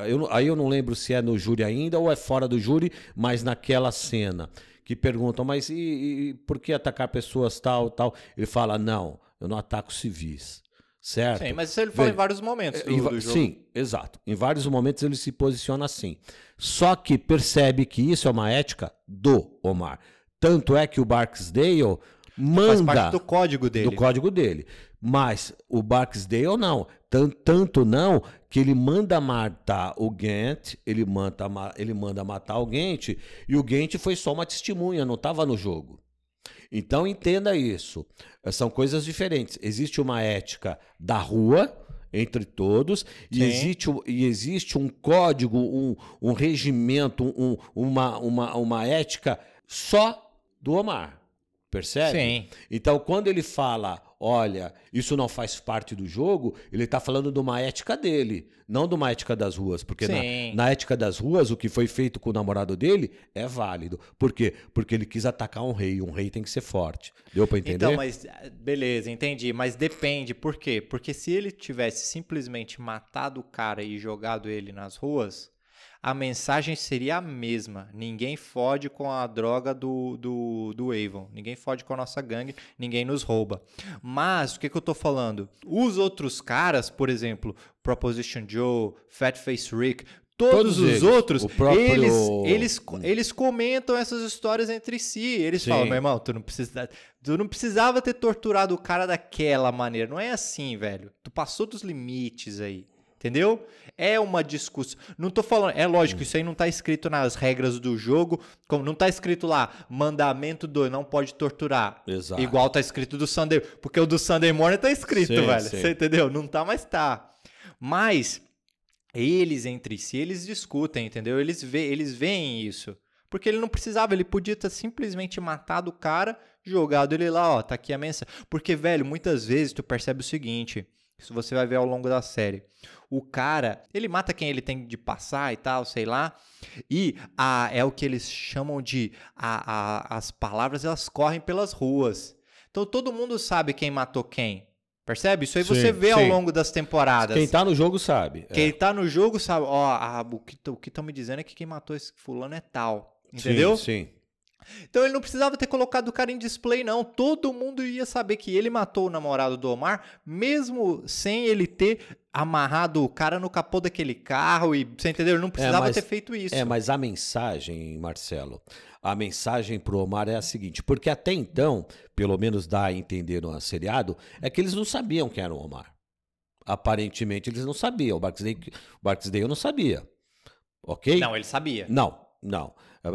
eu, não- aí eu não lembro se é no júri ainda ou é fora do júri, mas naquela cena. Que perguntam, mas e, e- e por que atacar pessoas tal, tal? Ele fala: não, eu não ataco civis. Certo? Sim, mas isso ele fala em vários momentos do, Em do jogo. Sim, exato. Em vários momentos ele se posiciona assim. Só que percebe que isso é uma ética do Omar. Tanto é que o Barksdale Faz manda parte do código dele. do código dele. Mas o Barksdale não. Tan- Tanto não que ele manda matar o Gant, ele manda, ma- ele manda matar o Gant, e o Gant foi só uma testemunha, não estava no jogo. Então entenda isso. São coisas diferentes. Existe uma ética da rua entre todos e Sim. existe, e existe um código, um, um regimento, um- uma, uma, uma ética só do Omar. Percebe? Sim. Então, quando ele fala, olha, isso não faz parte do jogo, ele está falando de uma ética dele, não de uma ética das ruas. Porque na, na ética das ruas, o que foi feito com o namorado dele é válido. Por quê? Porque ele quis atacar um rei. Um rei tem que ser forte. Deu para entender? Então, mas beleza, entendi. Mas depende, por quê? Porque se ele tivesse simplesmente matado o cara e jogado ele nas ruas, a mensagem seria a mesma. Ninguém fode com a droga do, do, do Avon. Ninguém fode com a nossa gangue, ninguém nos rouba. Mas, o que, que eu tô falando? Os outros caras, por exemplo, Proposition Joe, Fatface Rick, todos, Todos os eles. outros, próprio- eles, eles, eles comentam essas histórias entre si. Eles Sim. falam, meu irmão, tu não precisa. Tu não precisava ter torturado o cara daquela maneira. Não é assim, velho. Tu passou dos limites aí. Entendeu? É uma discussão. Não tô falando. É lógico, isso aí não tá escrito nas regras do jogo. Como não tá escrito lá, mandamento do não pode torturar. Exato. Igual tá escrito do Sunday. Porque o do Sunday Morning tá escrito, Sim, velho. sim. Você entendeu? Não tá, mas tá. Mas eles entre si, eles discutem, entendeu? Eles, vê, eles veem isso. Porque ele não precisava, ele podia ter simplesmente matado o cara, jogado ele lá, ó, tá aqui a mensagem. Porque, velho, muitas vezes tu percebe o seguinte, isso você vai ver ao longo da série. O cara, ele mata quem ele tem de passar e tal, sei lá. E a, é o que eles chamam de a, a- as palavras elas correm pelas ruas. Então todo mundo sabe quem matou quem. Percebe? Isso aí você Sim, vê ao sim. longo das temporadas. Quem tá no jogo sabe. Quem tá no jogo sabe, ó, ah, o que o que estão me dizendo é que quem matou esse fulano é tal. É. Entendeu? Sim, sim. Então ele não precisava ter colocado o cara em display, não. Todo mundo ia saber que ele matou o namorado do Omar, mesmo sem ele ter amarrado o cara no capô daquele carro e. Você entendeu? Ele não precisava mas- ter feito isso. É, mas a mensagem, Marcelo, a mensagem pro Omar é a seguinte, porque até então, pelo menos dá a entender no seriado, é que eles não sabiam quem era o Omar. Aparentemente eles não sabiam. O Barksdale, o Barksdale não sabia. Ok? Não, ele sabia. Não, não. A-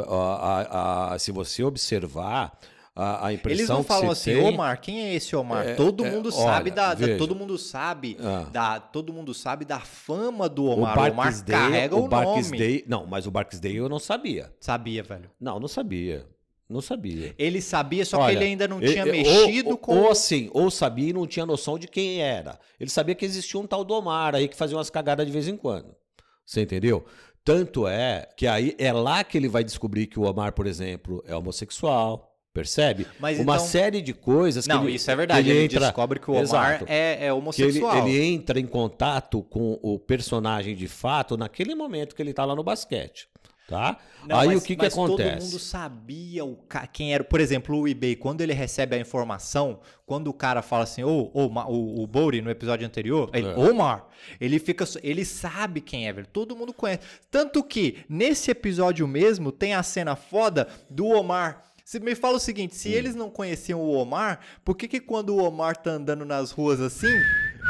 a- a- se você observar, a, a impressão Eles não falam assim, tem- Omar, quem é esse Omar? É, todo é, mundo olha, sabe da, da- todo mundo sabe Ah. da, todo mundo sabe da fama do Omar. O, Omar Barksdale, carrega o, o nome. Barksdale, não, mas o Barksdale eu não sabia. Sabia, velho. Não, não sabia. Não sabia. Ele sabia, só Olha, que ele ainda não tinha e- mexido ou, com Ou assim, ou sabia e não tinha noção de quem era. Ele sabia que existia um tal do Omar aí que fazia umas cagadas de vez em quando. Você entendeu? Tanto é que aí é lá que ele vai descobrir que o Omar, por exemplo, é homossexual. Percebe? Mas Uma então- série de coisas que Não, ele- isso é verdade. que Ele, entra- descobre que o Omar Exato. é, é que ele, homossexual. ele entra em contato com o personagem de fato naquele momento que ele tá lá no basquete. Tá? Não, aí mas- o que, que acontece? Todo mundo sabia o ca- quem era. Por exemplo, o eBay, quando ele recebe a informação, quando o cara fala assim, ô, Ma- o, o Bowry no episódio anterior, ele, É. Omar, ele fica. Ele sabe quem é, velho. Todo mundo conhece. Tanto que, nesse episódio mesmo, tem a cena foda do Omar. Você me fala o seguinte: Hum. se eles não conheciam o Omar, por que, que quando o Omar tá andando nas ruas assim.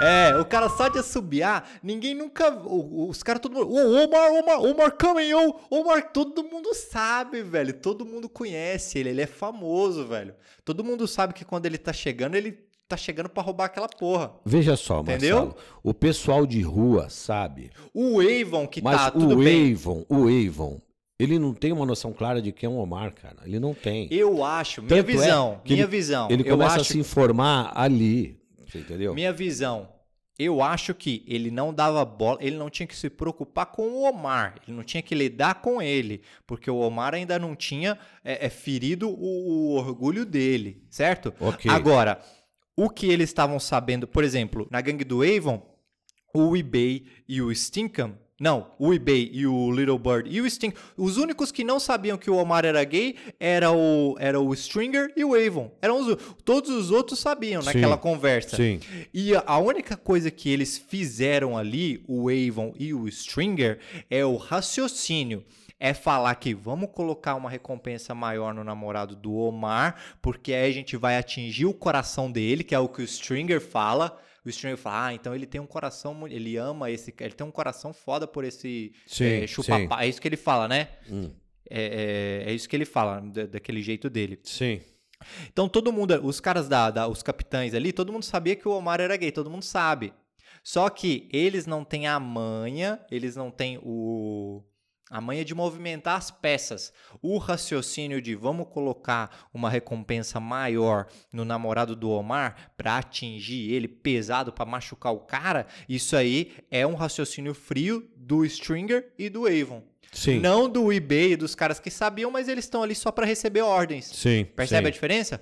É, o cara só de assobiar, ninguém nunca. Os caras, todo mundo. Ô, Omar, Omar, Omar coming, ô, Omar, todo mundo sabe, velho. Todo mundo conhece ele, ele é famoso, velho. Todo mundo sabe que quando ele tá chegando, ele tá chegando pra roubar aquela porra. Veja só, Entendeu? Marcelo. O pessoal de rua sabe. O Avon, que Mas tá tudo o bem. Avon, o Avon, ele não tem uma noção clara de quem é o Omar, cara. Ele não tem. Eu acho, minha Tanto é visão, que minha ele- visão. Ele começa acho, a se informar ali. Você entendeu? Minha visão. Eu acho que ele não dava bola, ele não tinha que se preocupar com o Omar, ele não tinha que lidar com ele, porque o Omar ainda não tinha é, é, ferido o, o orgulho dele, certo? Ok. Agora, o que eles estavam sabendo, por exemplo, na gangue do Avon, o eBay e o Stinkham não, o eBay e o Little Bird e o Sting. Os únicos que não sabiam que o Omar era gay era o, era o Stringer e o Avon. Eram os, todos os outros sabiam naquela Sim, conversa. sim. E a, a única coisa que eles fizeram ali, o Avon e o Stringer, é o raciocínio. É falar que vamos colocar uma recompensa maior no namorado do Omar, porque aí a gente vai atingir o coração dele, que é o que o Stringer fala o Stringer fala, ah, então ele tem um coração, ele ama esse, ele tem um coração foda por esse Sim, é, chupa sim. É isso que ele fala, né? Hum. É, é, é isso que ele fala, da- daquele jeito dele. Sim. Então todo mundo, os caras da, da- os capitães ali, todo mundo sabia que o Omar era gay, todo mundo sabe. Só que eles não têm a manha, eles não têm o a manha de movimentar as peças. O raciocínio de vamos colocar uma recompensa maior no namorado do Omar para atingir ele pesado para machucar o cara, isso aí é um raciocínio frio do Stringer e do Avon. Sim. Não do eBay e dos caras que sabiam, mas eles estão ali só para receber ordens. Sim. Percebe a sim. diferença?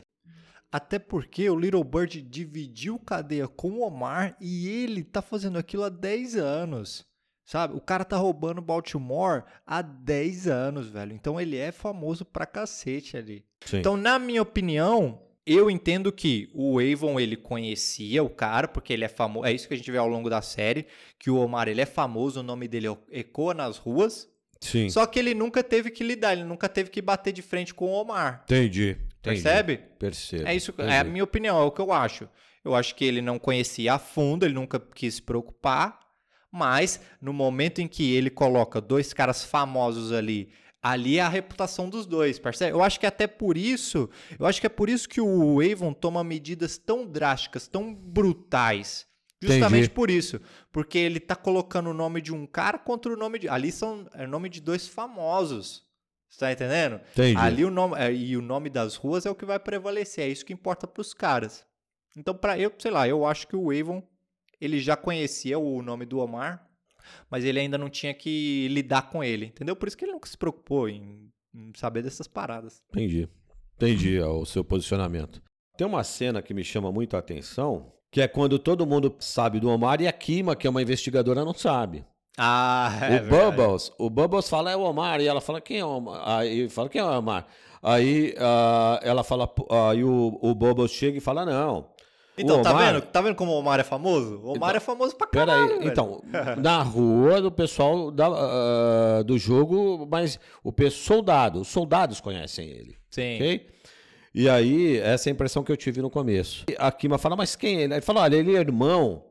Até porque o Little Bird dividiu cadeia com o Omar e ele tá fazendo aquilo há 10 anos. Sabe? O cara tá roubando Baltimore há 10 anos, velho. Então ele é famoso pra cacete ali. Sim. Então, na minha opinião, eu entendo que o Avon ele conhecia o cara, porque ele é famoso. É isso que a gente vê ao longo da série, que o Omar ele é famoso, o nome dele ecoa nas ruas. Sim. Só que ele nunca teve que lidar, ele nunca teve que bater de frente com o Omar. Entendi. entendi. Percebe? Percebo. É isso, é a entendi. minha opinião, é o que eu acho. Eu acho que ele não conhecia a fundo, ele nunca quis se preocupar, mas no momento em que ele coloca dois caras famosos ali, ali é a reputação dos dois, percebe? Eu acho que até por isso, eu acho que é por isso que o Avon toma medidas tão drásticas, tão brutais. Justamente Entendi. por isso, porque ele tá colocando o nome de um cara contra o nome de, ali são é o nome de dois famosos. Você tá entendendo? Entendi. Ali o nome é, e o nome das ruas é o que vai prevalecer, é isso que importa pros caras. Então, para eu, sei lá, eu acho que o Avon ele já conhecia o nome do Omar, mas ele ainda não tinha que lidar com ele, entendeu? Por isso que ele nunca se preocupou em, em saber dessas paradas. Entendi. Entendi ó, o seu posicionamento. Tem uma cena que me chama muito a atenção, que é quando todo mundo sabe do Omar e a Kima, que é uma investigadora, não sabe. Ah, o Bubbles, o Bubbles fala é o Omar e ela fala quem é o Omar? Aí fala quem é o Omar? Aí ah, ela fala, aí o, o Bubbles chega e fala não. Então, tá Omar- vendo? Tá vendo como o Omar é famoso? O Omar Então, é famoso pra caralho, aí, velho. então, na rua do pessoal da, ah, do jogo, mas o soldado, os soldados conhecem ele. Sim. Ok? E aí, essa é a impressão que eu tive no começo. E A Kima fala, mas quem é ele? Ele fala, olha, ele é irmão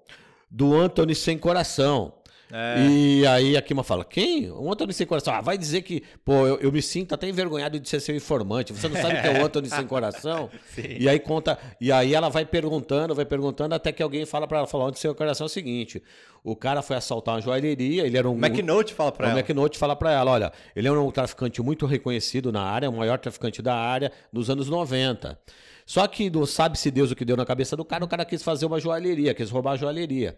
do Anthony Sem Coração. É. E aí a Kima fala, quem? O Anthony Sem Coração. Ah, vai dizer que, pô, eu, eu me sinto até envergonhado de ser seu informante. Você não sabe que é o Anthony Sem Coração? Sim. E aí conta, e aí ela vai perguntando, vai perguntando, até que alguém fala pra ela, fala, Anthony Sem Coração é o seguinte, o cara foi assaltar uma joalheria, ele era um... O McNote fala pra O ela. McNote fala pra ela, olha, ele é um traficante muito reconhecido na área, o maior traficante da área nos anos 90. Só que não sabe-se Deus o que deu na cabeça do cara, o cara quis fazer uma joalheria, quis roubar a joalheria.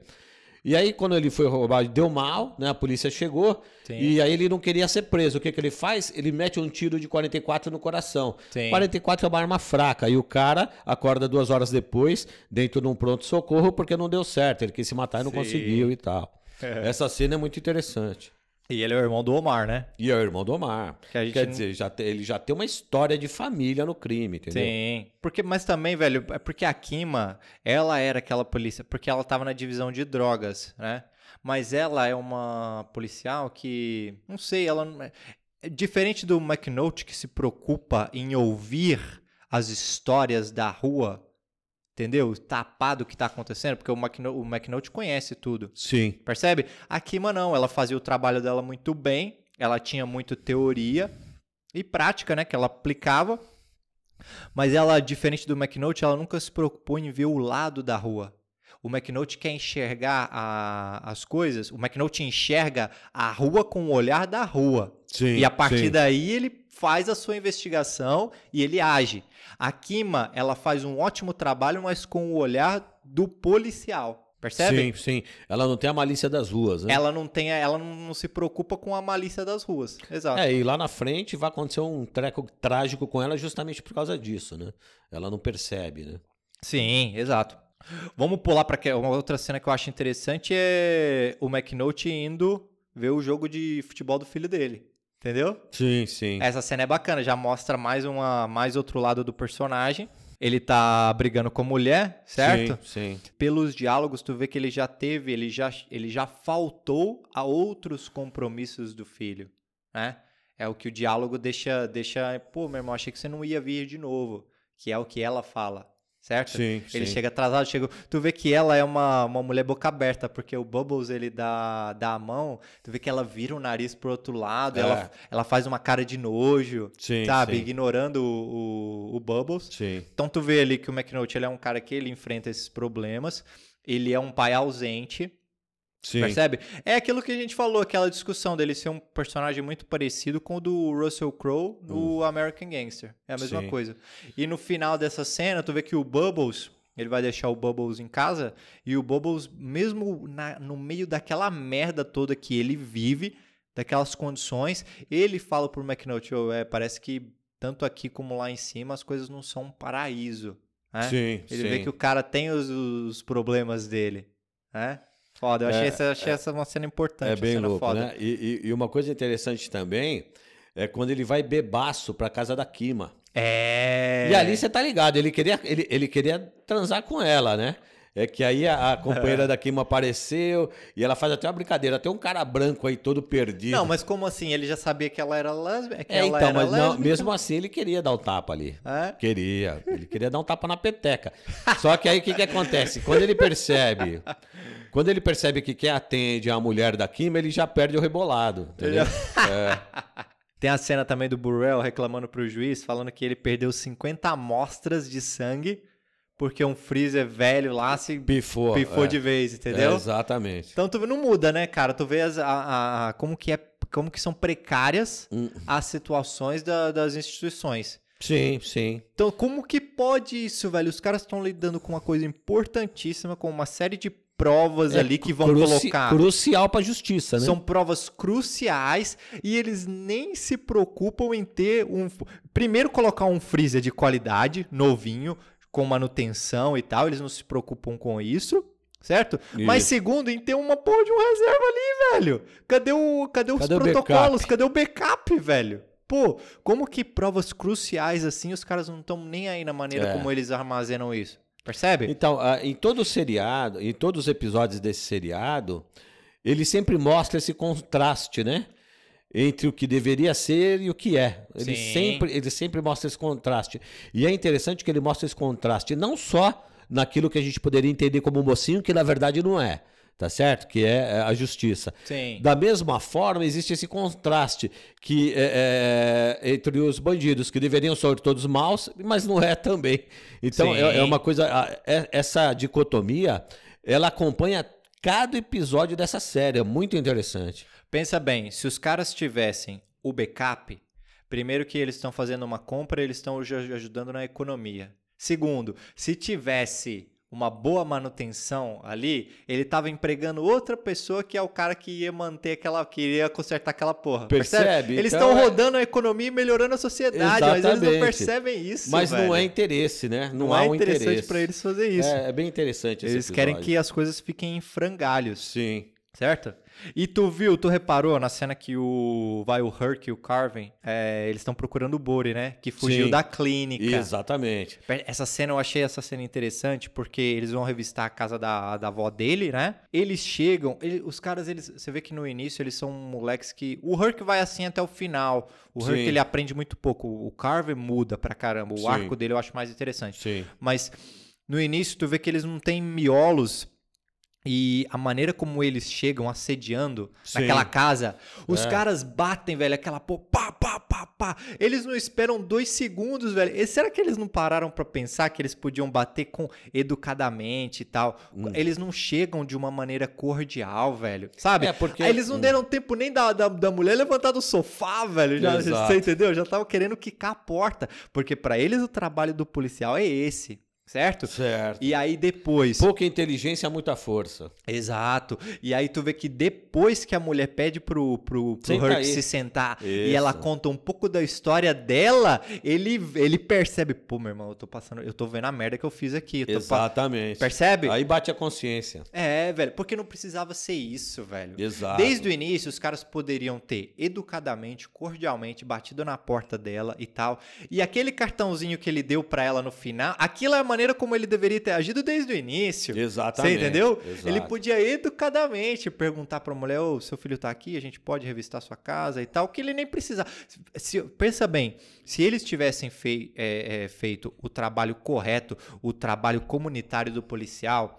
E aí, quando ele foi roubar, deu mal, né? A polícia chegou Sim. e aí ele não queria ser preso. O que, que ele faz? Ele mete um tiro de 44 no coração. Sim. 44 é uma arma fraca. E o cara acorda duas horas depois, dentro de um pronto-socorro, porque não deu certo. Ele quis se matar e não Sim. conseguiu e tal. Essa cena é muito interessante. E ele é o irmão do Omar, né? E é o irmão do Omar. Que Quer não- dizer, já te- ele já tem uma história de família no crime, entendeu? Sim. Porque, mas também, velho, é porque a Kima, ela era aquela polícia, porque ela tava na divisão de drogas, né? Mas ela é uma policial que, não sei, ela é, diferente do McNote que se preocupa em ouvir as histórias da rua, entendeu? Tapado o que tá acontecendo, porque o McNote, o conhece tudo. Sim. Percebe? A Kima não, ela fazia o trabalho dela muito bem, ela tinha muito teoria e prática, né, que ela aplicava. Mas ela, diferente do McNote, ela nunca se preocupou em ver o lado da rua. O McNote quer enxergar a- as coisas, o McNote enxerga a rua com o olhar da rua. Sim. E a partir sim. daí ele faz a sua investigação e ele age. A Kima, ela faz um ótimo trabalho, mas com o olhar do policial. Percebe? Sim, sim. Ela não tem a malícia das ruas, né? Ela não tem, ela não, se preocupa com a malícia das ruas. Exato. É, e lá na frente vai acontecer um treco trágico com ela justamente por causa disso, né? Ela não percebe, né? Sim, exato. Vamos pular para uma outra cena que eu acho interessante é o McNulty indo ver o jogo de futebol do filho dele. Entendeu? Sim, sim. Essa cena é bacana, já mostra mais uma mais outro lado do personagem. Ele tá brigando com a mulher, certo? Sim, sim. Pelos diálogos, tu vê que ele já teve, ele já, ele já faltou a outros compromissos do filho, né? É o que o diálogo deixa, deixa, pô, meu irmão, achei que você não ia vir de novo, que é o que ela fala certo? Sim, ele sim. chega atrasado, chega. Tu vê que ela é uma, uma mulher boca aberta, porque o Bubbles ele dá, dá a mão, tu vê que ela vira o nariz pro outro lado, É. ela, ela faz uma cara de nojo, Sim, sabe? Ignorando o, o, o Bubbles. Sim. Então tu vê ali que o McNulty ele é um cara que ele enfrenta esses problemas, ele é um pai ausente, Sim. Percebe? É aquilo que a gente falou, aquela discussão dele ser um personagem muito parecido com o do Russell Crowe no American Gangster. É a mesma. Sim. coisa. E no final dessa cena, tu vê que o Bubbles, ele vai deixar o Bubbles em casa, e o Bubbles, mesmo na- no meio daquela merda toda que ele vive, daquelas condições, ele fala pro McNulty, "Ô, é, parece que tanto aqui como lá em cima as coisas não são um paraíso. né? Sim, Ele sim. vê que o cara tem os, os problemas dele, né? Foda, eu achei, É, essa, achei essa uma cena importante, É bem cena louco, foda. né? E, e- e uma coisa interessante também é quando ele vai bebaço pra casa da Kima. É. E ali você tá ligado, ele queria, ele, ele queria transar com ela, né? É que aí a, a companheira da Kima apareceu e ela faz até uma brincadeira. Tem um cara branco aí todo perdido. Não, mas como assim? Ele já sabia que ela era lésbica? É, então, mas não, mesmo assim ele queria dar o tapa ali. É? Queria. Ele queria dar um tapa na peteca. Só que aí o que, que acontece? Quando ele percebe. Quando ele percebe que quem atende é a mulher da Kima, ele já perde o rebolado. Entendeu? Tem a cena também do Burrell reclamando pro juiz, falando que ele perdeu 50 amostras de sangue porque um freezer velho lá se Pifou. pifou é. de vez, entendeu? É, exatamente. Então tu não muda, né, cara? Tu vê as- a, a- a- como que é, como que são precárias Hum. as situações da- das instituições. Sim, sim. Então, como que pode isso, velho? Os caras estão lidando com uma coisa importantíssima, com uma série de provas É ali que vão colocar. Crucial pra justiça, né? São provas cruciais e eles nem se preocupam em ter um. Primeiro, colocar um freezer de qualidade, novinho, com manutenção e tal. Eles não se preocupam com isso, certo? Mas Isso. segundo, em ter uma porra de um reserva ali, velho. Cadê, o, cadê os Cadê o protocolos? backup? Cadê o backup, velho? Pô, como que provas cruciais assim os caras não estão nem aí na maneira É. como eles armazenam isso? Percebe? Então, ah, em todo o seriado, em todos os episódios desse seriado, ele sempre mostra esse contraste, né? Entre o que deveria ser e o que é. Ele Sim. sempre, ele sempre mostra esse contraste. E é interessante que ele mostra esse contraste não só naquilo que a gente poderia entender como mocinho, que na verdade não é. Tá certo? Que é é a justiça. Sim. Da mesma forma, existe esse contraste que é, é, entre os bandidos que deveriam ser todos maus, mas não é também. Então é, é uma coisa. é- essa dicotomia ela acompanha cada episódio dessa série. É muito interessante. Pensa bem, se os caras tivessem o backup, primeiro que eles estão fazendo uma compra, eles estão aj- ajudando na economia. Segundo, se tivesse uma boa manutenção ali, ele estava empregando outra pessoa que é o cara que ia manter aquela, que iria consertar aquela porra. Percebe? Eles Então estão é- rodando a economia e melhorando a sociedade, mas eles não Exatamente. percebem isso. mas não velho. é interesse, né? Não, Não há é um interessante interesse. para eles fazer isso. É, é bem interessante eles querem episódio. que as coisas fiquem em frangalhos. Sim. Certo? E tu viu, tu reparou na cena que o vai o Herc e o Carvin, é, eles estão procurando o Bori, né? Que fugiu Sim. da clínica. Exatamente. Essa cena eu achei essa cena interessante porque eles vão revistar a casa da, da avó dele, né? Eles chegam, ele- os caras eles, você vê que no início eles são moleques que o Herc vai assim até o final. O Sim. Herc ele aprende muito pouco. O Carvin muda pra caramba. O Sim. arco dele eu acho mais interessante. Sim. Mas no início tu vê que eles não têm miolos e a maneira como eles chegam assediando Sim. naquela casa, os É. caras batem, velho, aquela pô, pá, pá, pá, pá. Eles não esperam dois segundos, velho. E será que eles não pararam pra pensar que eles podiam bater com educadamente e tal? Hum. Eles não chegam de uma maneira cordial, velho. Sabe? É, porque- Aí eles não deram tempo nem da, da, da mulher levantar do sofá, velho. Já, você entendeu? Já tava querendo quicar a porta. Porque pra eles o trabalho do policial é esse. Certo? Certo. E aí depois. Pouca inteligência, muita força. Exato. E aí tu vê que depois que a mulher pede pro, pro, pro Senta Herc se sentar e Isso. ela conta um pouco da história dela, ele, ele percebe, pô, meu irmão, eu tô passando, eu tô vendo a merda que eu fiz aqui. eu tô pa- Exatamente. Percebe? Aí bate a consciência. É, velho, porque não precisava ser isso, velho. Exato. Desde o início, os caras poderiam ter educadamente, cordialmente batido na porta dela e tal. E aquele cartãozinho que ele deu pra ela no final, aquilo é a maneira como ele deveria ter agido desde o início. Exatamente. Você entendeu? Exato. Ele podia educadamente perguntar pra mulher: Ô, seu filho tá aqui, a gente pode revistar sua casa e tal, que ele nem precisava. Se, pensa bem, se eles tivessem fei- é, é, feito o trabalho correto, o trabalho comunitário do policial.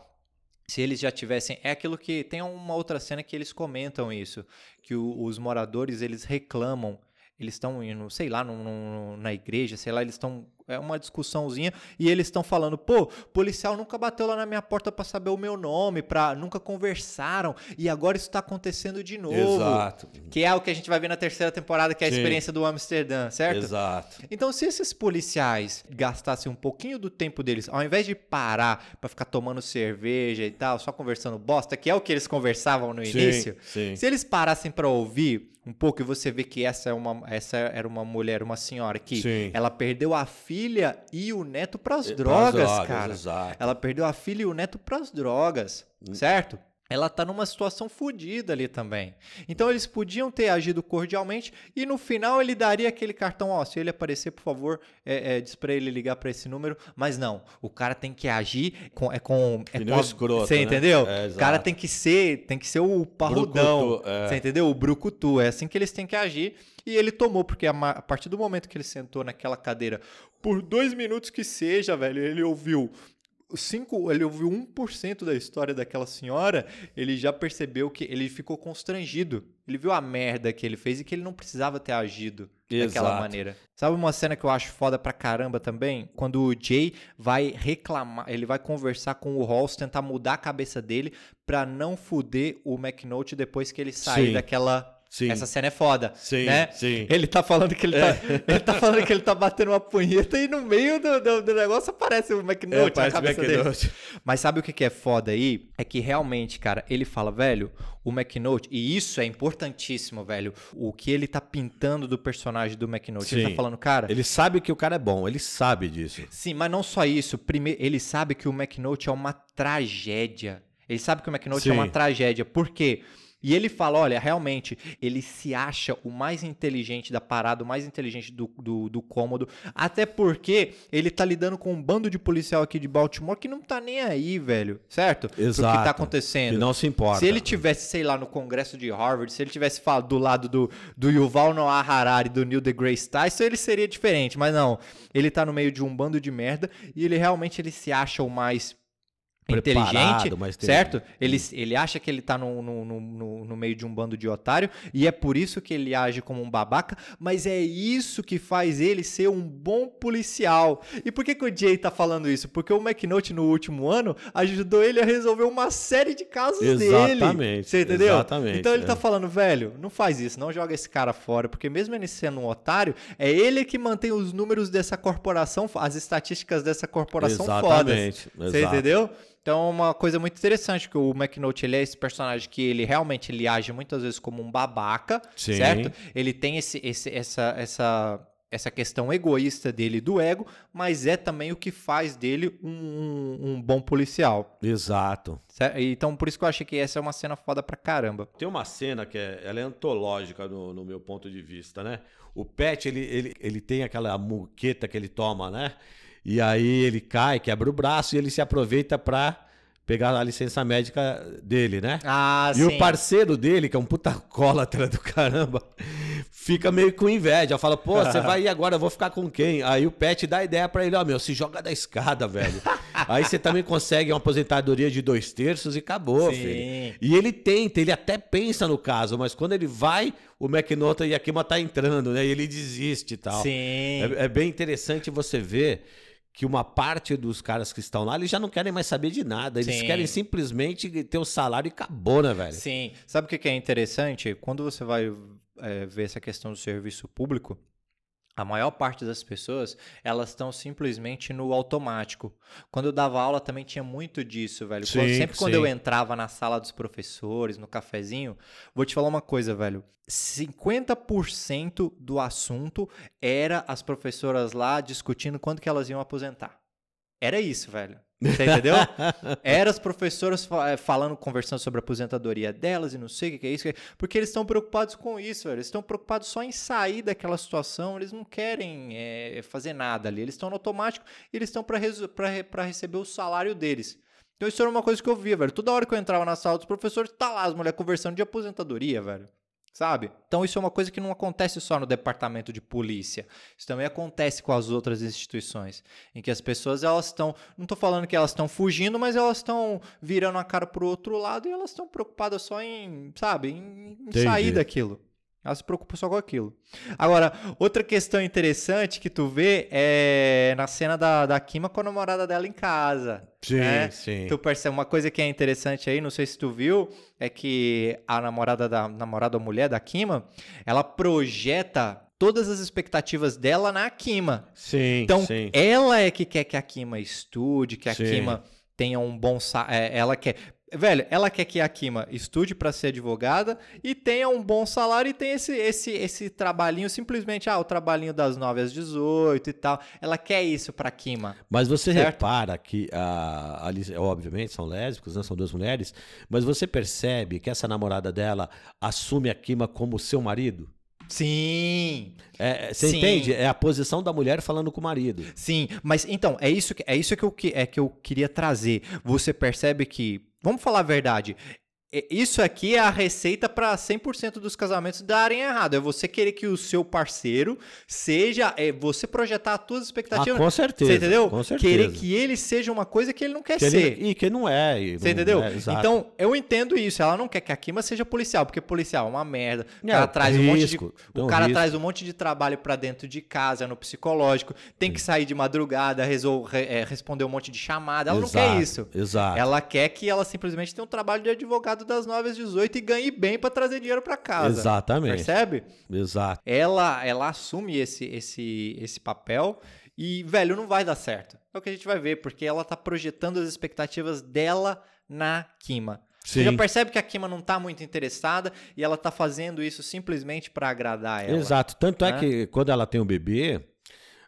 Se eles já tivessem. É aquilo que. Tem uma outra cena que eles comentam isso. Que o- os moradores eles reclamam. Eles estão indo, sei lá, num- num- na igreja, sei lá, eles estão. É uma discussãozinha e eles estão falando, pô, policial nunca bateu lá na minha porta pra saber o meu nome, pra, nunca conversaram e agora isso tá acontecendo de novo. Exato. Que é o que a gente vai ver na terceira temporada, que é a Sim. experiência do Amsterdã, certo? Exato. Então, se esses policiais gastassem um pouquinho do tempo deles, ao invés de parar pra ficar tomando cerveja e tal, só conversando bosta, que é o que eles conversavam no Sim, início, sim. se eles parassem pra ouvir um pouco e você vê que essa é uma essa era uma mulher, uma senhora que Sim. ela perdeu a filha e o neto pras Pras drogas, drogas, cara. exato. Ela perdeu a filha e o neto pras drogas, certo? Ela tá numa situação fodida ali também. Então eles podiam ter agido cordialmente e no final ele daria aquele cartão, ó, se ele aparecer, por favor, é, é, diz pra ele ligar pra esse número. Mas não, o cara tem que agir com é com é com escroto, Você né? entendeu? É, o cara tem que ser, tem que ser o parrudão. É. Você entendeu? O brucutu, é assim que eles têm que agir. E ele tomou, porque a, a partir do momento que ele sentou naquela cadeira, por dois minutos que seja, velho, ele ouviu cinco, ele ouviu 1% da história daquela senhora, ele já percebeu que ele ficou constrangido. Ele viu a merda que ele fez e que ele não precisava ter agido daquela Exato. maneira. Sabe uma cena que eu acho foda pra caramba também? Quando o Jay vai reclamar, ele vai conversar com o Halls, tentar mudar a cabeça dele pra não fuder o McNulty depois que ele sair Sim. daquela Sim. essa cena é foda, Sim, né? sim. Ele tá falando que ele tá, ele tá falando que ele tá batendo uma punheta e no meio do, do, do negócio aparece o McNulty na parece cabeça dele. McNulty. Mas sabe o que é foda aí? É que realmente, cara, ele fala, velho, o McNulty, e isso é importantíssimo, velho, o que ele tá pintando do personagem do McNulty. Ele Sim. tá falando, cara, Ele sabe que o cara é bom, ele sabe disso. Sim, mas não só isso. Primeiro, ele sabe que o McNulty é uma tragédia. Ele sabe que o McNulty é Sim. uma tragédia. Por quê? E ele fala, olha, realmente, ele se acha o mais inteligente da parada, o mais inteligente do, do, do cômodo, até porque ele tá lidando com um bando de policial aqui de Baltimore que não tá nem aí, velho, certo? Pro que Exato. tá acontecendo. Que não se importa. Se ele tivesse, sei lá, no congresso de Harvard, se ele tivesse falado do lado do, do Yuval Noah Harari, do Neil deGrasse Tyson, ele seria diferente. Mas não, ele tá no meio de um bando de merda e ele realmente ele se acha o mais inteligente, mais certo? Ele, ele acha que ele tá no, no, no, no- meio de um bando de otário e é por isso que ele age como um babaca, mas é isso que faz ele ser um bom policial. E por que, que o Jay tá falando isso? Porque o McNulty no último ano ajudou ele a resolver uma série de casos dele. Exatamente, Você entendeu? exatamente, Então ele é. tá falando, velho, não faz isso, não joga esse cara fora, porque mesmo ele sendo um otário, é ele que mantém os números dessa corporação, as estatísticas dessa corporação Exatamente, fodas. Você exato. entendeu? Então, é uma coisa muito interessante que o McNulty, ele é esse personagem que ele realmente ele age muitas vezes como um babaca, Sim. certo? Ele tem esse, esse, essa, essa, essa questão egoísta dele do ego, mas é também o que faz dele um, um, um bom policial. Exato. certo? Então, por isso que eu achei que essa é uma cena foda pra caramba. Tem uma cena que é, ela é antológica no, no meu ponto de vista, né? O Pet, ele, ele, ele tem aquela muqueta que ele toma, né? E aí ele cai, quebra o braço e ele se aproveita pra pegar a licença médica dele, né? Ah, E o parceiro dele, que é um puta cólatra do caramba, fica meio com inveja. Fala, pô, você vai ir agora, eu vou ficar com quem? Aí o Pet dá ideia pra ele, ó, meu, se joga da escada, velho. Aí você também consegue uma aposentadoria de dois terços e acabou, Sim. filho. E ele tenta, ele até pensa no caso, mas quando ele vai, o McNaughton e a Kima tá entrando, né? E ele desiste e tal. Sim. É, é bem interessante você ver que uma parte dos caras que estão lá, eles já não querem mais saber de nada. Eles Sim. querem simplesmente ter o salário e acabou, né, velho? Sim. Sabe o que que é interessante? Quando você vai é, ver essa questão do serviço público, A maior parte das pessoas, elas estão simplesmente no automático. Quando eu dava aula também tinha muito disso, velho. Sim, sempre quando sim. eu entrava na sala dos professores, no cafezinho, vou te falar uma coisa, velho. 50% do assunto era as professoras lá discutindo quando que elas iam aposentar. Era isso, velho. Você entendeu? Era as professoras eh, falando, conversando sobre a aposentadoria delas e não sei o que é isso. é- Porque eles estão preocupados com isso, velho. Eles estão preocupados só em sair daquela situação. Eles não querem eh, fazer nada ali. Eles estão no automático e eles estão para receber o salário deles. Então isso era uma coisa que eu via, velho. Toda hora que eu entrava na sala dos professores, tá lá as mulheres conversando de aposentadoria, velho. Sabe? Então isso é uma coisa que não acontece só no departamento de polícia. Isso também acontece com as outras instituições, em que as pessoas elas estão, não tô falando que elas estão fugindo, mas elas estão virando a cara pro outro lado e elas estão preocupadas só em, sabe, em, em sair daquilo. Elas se preocupam só com aquilo. Agora, outra questão interessante que tu vê é na cena da, da Kima com a namorada dela em casa. Sim, né? sim. Tu percebe uma coisa que é interessante aí, não sei se tu viu, é que a namorada da namorada ou mulher da Kima, ela projeta todas as expectativas dela na Kima. Sim, Então, sim. ela é que quer que a Kima estude, que a Sim. Kima tenha um bom sa é, ela quer Velho, ela quer que a Kima estude para ser advogada e tenha um bom salário e tenha esse, esse, esse trabalhinho, simplesmente, ah, o trabalhinho das 9 às 18 e tal. Ela quer isso pra Kima. Mas você Certo? repara que, a, ali, obviamente, são lésbicos, né? são duas mulheres, mas você percebe que essa namorada dela assume a Kima como seu marido? Sim, É, você Sim. entende? É a posição da mulher falando com o marido. Sim, mas então, é isso que, é isso que, eu, que- é que eu queria trazer. Você percebe que, vamos falar a verdade, é- isso aqui é a receita para 100% dos casamentos darem errado. É você querer que o seu parceiro seja, é você projetar as suas Ah, expectativas. com certeza. você entendeu? Com certeza. Querer que ele seja uma coisa que ele não quer Que ser. ele- e que não é. e Você entendeu? é, exato. então, eu entendo isso. Ela não quer que a Kima seja policial, porque policial é uma merda. O É, cara traz um monte de, risco, o cara risco. traz um monte de trabalho pra dentro de casa, no psicológico, tem que sair de madrugada, resol- é, responder um monte de chamada. Ela não quer Exato, isso. Exato. Ela quer que ela simplesmente tenha um trabalho de advogado das 9 às 18 e ganhe bem pra trazer dinheiro pra casa. Exatamente. Percebe? Exato. Ela, ela assume esse, esse, esse papel e, velho, não vai dar certo. É o que a gente vai ver, porque ela tá projetando as expectativas dela na Kima. Você já Sim. percebe que a Kima não tá muito interessada e ela tá fazendo isso simplesmente pra agradar ela. Exato. Tanto é né? que quando ela tem um bebê,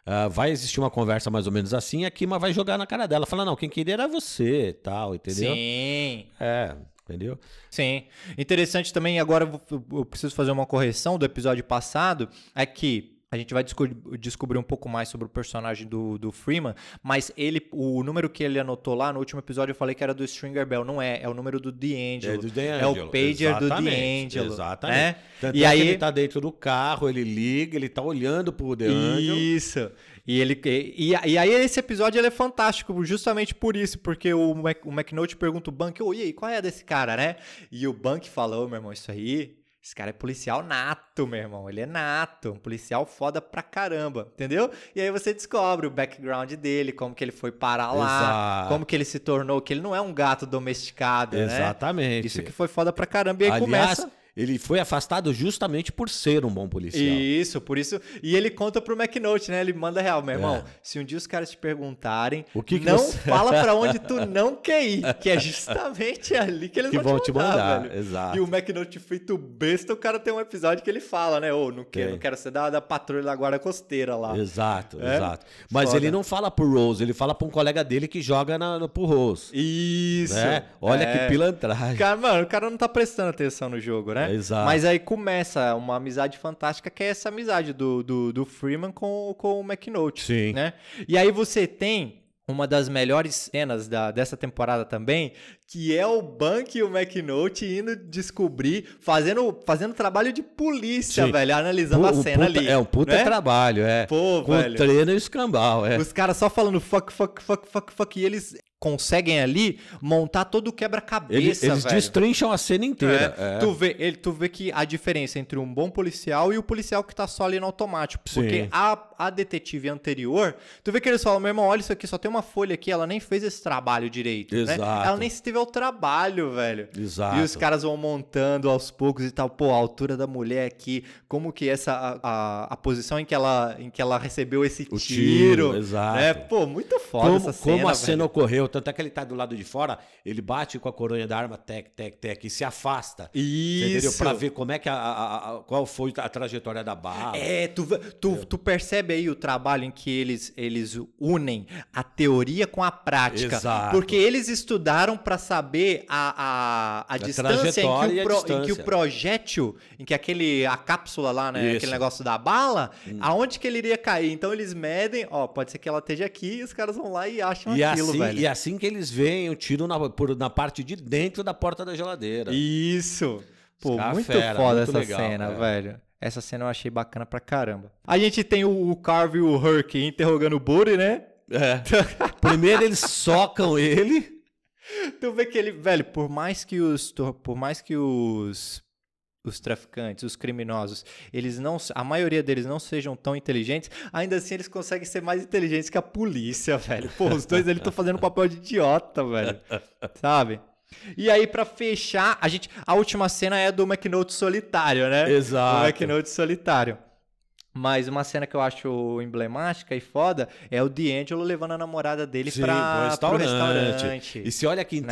ah, vai existir uma conversa mais ou menos assim, e a Kima vai jogar na cara dela. Fala, não, quem queria era você, tal, entendeu? Sim, É, entendeu? sim. Interessante também, agora eu preciso fazer uma correção do episódio passado, é que a gente vai desco- descobrir um pouco mais sobre o personagem do, do Freeman, mas ele, o número que ele anotou lá no último episódio eu falei que era do Stringer Bell, não é, é o número do D'Angelo. É do D'Angelo. É o pager do Exatamente, D'Angelo. Exatamente. né? Tanto E é aí- ele tá dentro do carro, ele liga, ele tá olhando pro D'Angelo. Isso. E, ele, e, e aí esse episódio ele é fantástico, justamente por isso, porque o, Mac, o McNulty pergunta o Bank, ô, e aí, qual é desse cara, né? E o Bank falou, meu irmão, isso aí, esse cara é policial nato, meu irmão, ele é nato, um policial foda pra caramba, entendeu? E aí você descobre o background dele, como que ele foi parar lá, Exato. como que ele se tornou, que ele não é um gato domesticado, né? Exatamente. Isso que foi foda pra caramba, e aí Aliás, começa... ele foi afastado justamente por ser um bom policial. Isso, por isso. E ele conta pro McNulty, né? Ele manda real, meu irmão. É. Se um dia os caras te perguntarem, O que que não você- fala pra onde tu não quer ir, que é justamente ali que eles Que vão, vão te mandar, velho. exato. E o McNulty feito besta, o cara tem um episódio que ele fala, né? Ô, não, quero, não quero ser da, da patrulha da guarda costeira lá. Exato, É? exato. Mas Foda. ele não fala pro Rose, ele fala pra um colega dele que joga na, no, pro Rose. Isso. Né? Olha É. que pilantragem. Cara, mano, o cara não tá prestando atenção no jogo, né? Exato. Mas aí começa uma amizade fantástica, que é essa amizade do, do, do Freeman com, com o McNulty. Sim. Né? E aí você tem uma das melhores cenas da, dessa temporada também, que é o Bank e o McNulty indo descobrir, fazendo, fazendo trabalho de polícia, Sim. velho, analisando a cena puta- ali. É um puta né? trabalho, é. Pô, Com velho. treino e escambau, é. Os caras só falando fuck, fuck, fuck, fuck, fuck, e eles conseguem ali montar todo o Eles, quebra-cabeça, eles velho. destrincham a cena inteira. É, é. Tu, vê, ele, tu vê que a diferença entre um bom policial e o policial que tá só ali no automático. Porque a, a detetive anterior, tu vê que eles falam, meu irmão, olha isso aqui, só tem uma folha aqui, ela nem fez esse trabalho direito. né? Exato. Ela nem se teve ao trabalho, velho. Exato. E os caras vão montando aos poucos e tal, pô, a altura da mulher aqui, como que essa, a, a, a posição em que, ela, em que ela recebeu esse O tiro. tiro, exato. Né? Pô, muito foda como, essa cena, como a velho. cena ocorreu, tanto é que ele tá do lado de fora, ele bate com a coronha da arma, tec, tec, tec, e se afasta. Entendeu? Isso. Pra ver como é que a, a- a- qual foi a trajetória da bala. É, tu, tu, tu percebe aí o trabalho em que eles, eles unem a teoria com a prática. Exato. Porque eles estudaram pra saber a, a, a distância em que, o a pro- em que o distância. projétil, em que aquele, a cápsula lá, né, Isso. Hum. aquele negócio da bala, aonde que ele iria cair. Então eles medem, ó, pode ser que ela esteja aqui e os caras vão lá e acham E aquilo, assim, velho. e assim que eles veem o tiro na, por- na parte de dentro da porta da geladeira. Isso. Pô, muito fera, foda muito essa legal, cena, é. velho. Essa cena eu achei bacana pra caramba. A gente tem o, o Carve e o Herc interrogando o Buddy, né? É. Primeiro eles socam ele. Tu vê que ele, velho, por mais que os, por mais que os os traficantes, os criminosos, eles não, a maioria deles não sejam tão inteligentes, ainda assim eles conseguem ser mais inteligentes que a polícia, velho. Pô, os dois ali estão fazendo papel de idiota, velho. Sabe? E aí pra fechar, a gente, a última cena é do McNulty solitário, né? Exato. O McNulty solitário. Mas uma cena que eu acho emblemática e foda é o D'Angelo levando a namorada dele pro pro restaurante. restaurante. E se olha que né?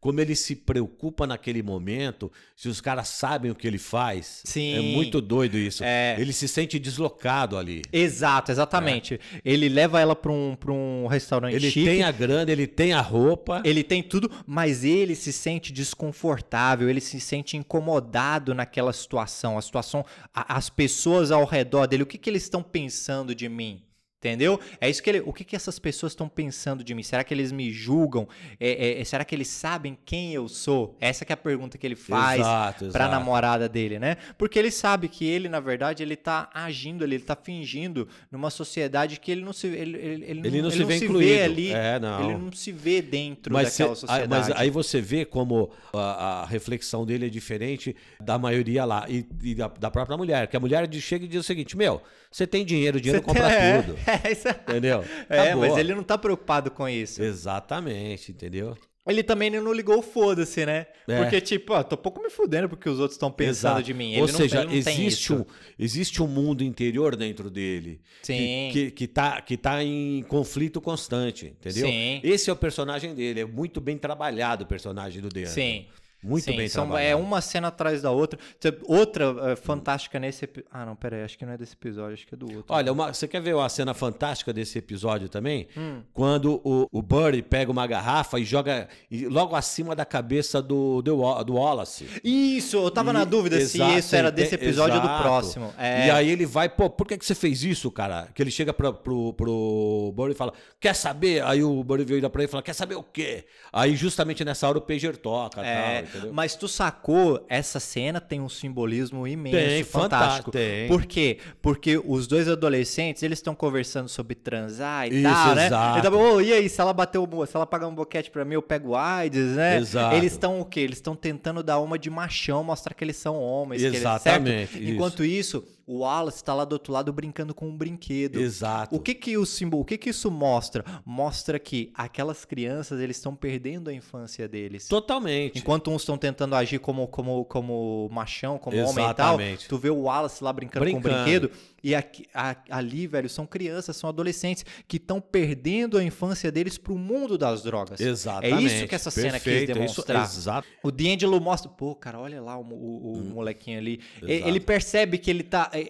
Como ele se preocupa naquele momento, se os caras sabem o que ele faz. Sim. É muito doido isso. É. Ele se sente deslocado ali. Exato, exatamente. Ele leva ela pra um, pra um restaurante Ele chique. tem a grana, ele tem a roupa. Ele tem tudo, mas ele se sente desconfortável, ele se sente incomodado naquela situação. A situação, a- as pessoas ao redor dele, o que, que eles estão pensando de mim? Entendeu? É isso que ele. O que, que essas pessoas estão pensando de mim? Será que eles me julgam? É, é, é, será que eles sabem quem eu sou? Essa que é a pergunta que ele faz pra exato. namorada dele, né? Porque ele sabe que ele, na verdade, ele tá agindo ali, ele tá fingindo numa sociedade que ele não se ele, ele, ele Ele não se vê vê incluído. ali. É, não. Ele não se vê dentro Mas, daquela cê- sociedade. mas aí você vê como a, a reflexão dele é diferente da maioria lá e, e da, da própria mulher. Que a mulher chega e diz o seguinte: Meu, você tem dinheiro, o dinheiro Você compra tem- tudo. É, Entendeu? É, Acabou. mas ele não tá preocupado com isso. Exatamente, entendeu? Ele também não ligou o foda-se, né? É. Porque, tipo, ó, tô pouco me fudendo porque os outros estão pensando Exato. de mim. Ou ele não, seja, não tem existe, isso. um, existe um mundo interior dentro dele. Sim. Que, que, que, tá, que tá em conflito constante, entendeu? Sim. Esse é o personagem dele. É muito bem trabalhado o personagem do Deandre. Sim. Muito Sim, bem são- trabalhado. É uma cena atrás da outra. Outra eh, fantástica nesse episódio. Ah, não, pera aí, acho que não é desse episódio, acho que é do outro. Olha, uma- você quer ver uma cena fantástica desse episódio também? Hum. Quando o, o Buddy pega uma garrafa e joga e- logo acima da cabeça do, do, do Wallace. Isso, eu tava na E- dúvida se exato, isso era desse ente- episódio ou do exato. próximo. É. E aí ele vai, pô, por que, que você fez isso, cara? Que ele chega pra, pro, pro Burry e fala, quer saber? Aí o Burry vira pra ele e fala, quer saber o quê? Aí justamente nessa hora o pager toca É, tal, entendeu? mas tu sacou, essa cena tem um simbolismo imenso, Tem, fantástico. fantá- tem. Por quê? Porque os dois adolescentes, eles estão conversando sobre transar e Isso, tal, né? exato. Ele "Ô, e aí, se ela bater o, se ela pagar um boquete pra mim, eu pego AIDS, né? Exato. Eles estão o quê? Eles estão tentando dar uma de machão, mostrar que eles são homens, que eles- Exatamente, isso. Enquanto isso, o Wallace tá lá do outro lado brincando com um brinquedo. Exato. O que que o símbolo, o que que isso mostra? Mostra que aquelas crianças, eles estão perdendo a infância deles. Totalmente. Enquanto uns estão tentando agir como, como, como machão, como homem e tal, Exatamente. tu vê o Wallace lá brincando, com Brincando. o brinquedo. E aqui- a- ali, velho, são crianças, são adolescentes que estão perdendo a infância deles pro mundo das drogas. Exatamente. É isso que essa cena quis Perfeito, é isso- demonstrar. exato. O D'Angelo mostra, pô, cara, olha lá o, o- o molequinho ali. Hum. Exato. Ele percebe que ele tá, é,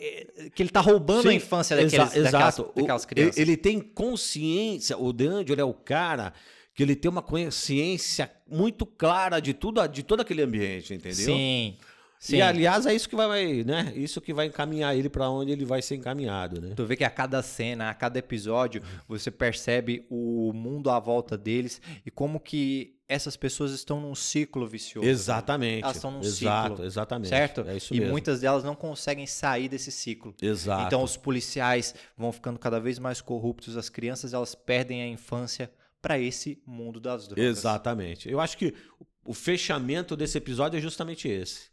é, que ele tá roubando a Sim, infância exa- daqueles, daquelas, exato. O- daquelas crianças. Ele, ele tem consciência, o D'Angelo é o cara que ele tem uma consciência muito clara de tudo, de todo aquele ambiente, entendeu? Sim. Sim. E aliás, é isso que vai, né? Isso que vai encaminhar ele pra onde ele vai ser encaminhado, né? Tu vê que a cada cena, a cada episódio, você percebe o mundo à volta deles e como que essas pessoas estão num ciclo vicioso. Exatamente. Elas estão num Exato, ciclo, exatamente. Certo? É isso e mesmo. muitas delas não conseguem sair desse ciclo. Exato. Então os policiais vão ficando cada vez mais corruptos, as crianças elas perdem a infância para esse mundo das drogas. Exatamente. Eu acho que o fechamento desse episódio é justamente esse.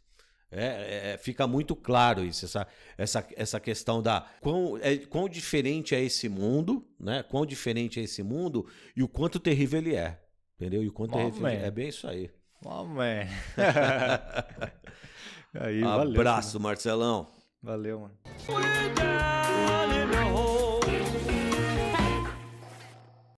É, é, fica muito claro isso, essa, essa, essa questão da quão, é, quão diferente é esse mundo, né? Quão diferente é esse mundo e o quanto terrível ele é. Entendeu? E o quanto Oh, terrível man. é bem isso aí. Oh, man. Aí, valeu. Abraço, Marcelão. Valeu, mano.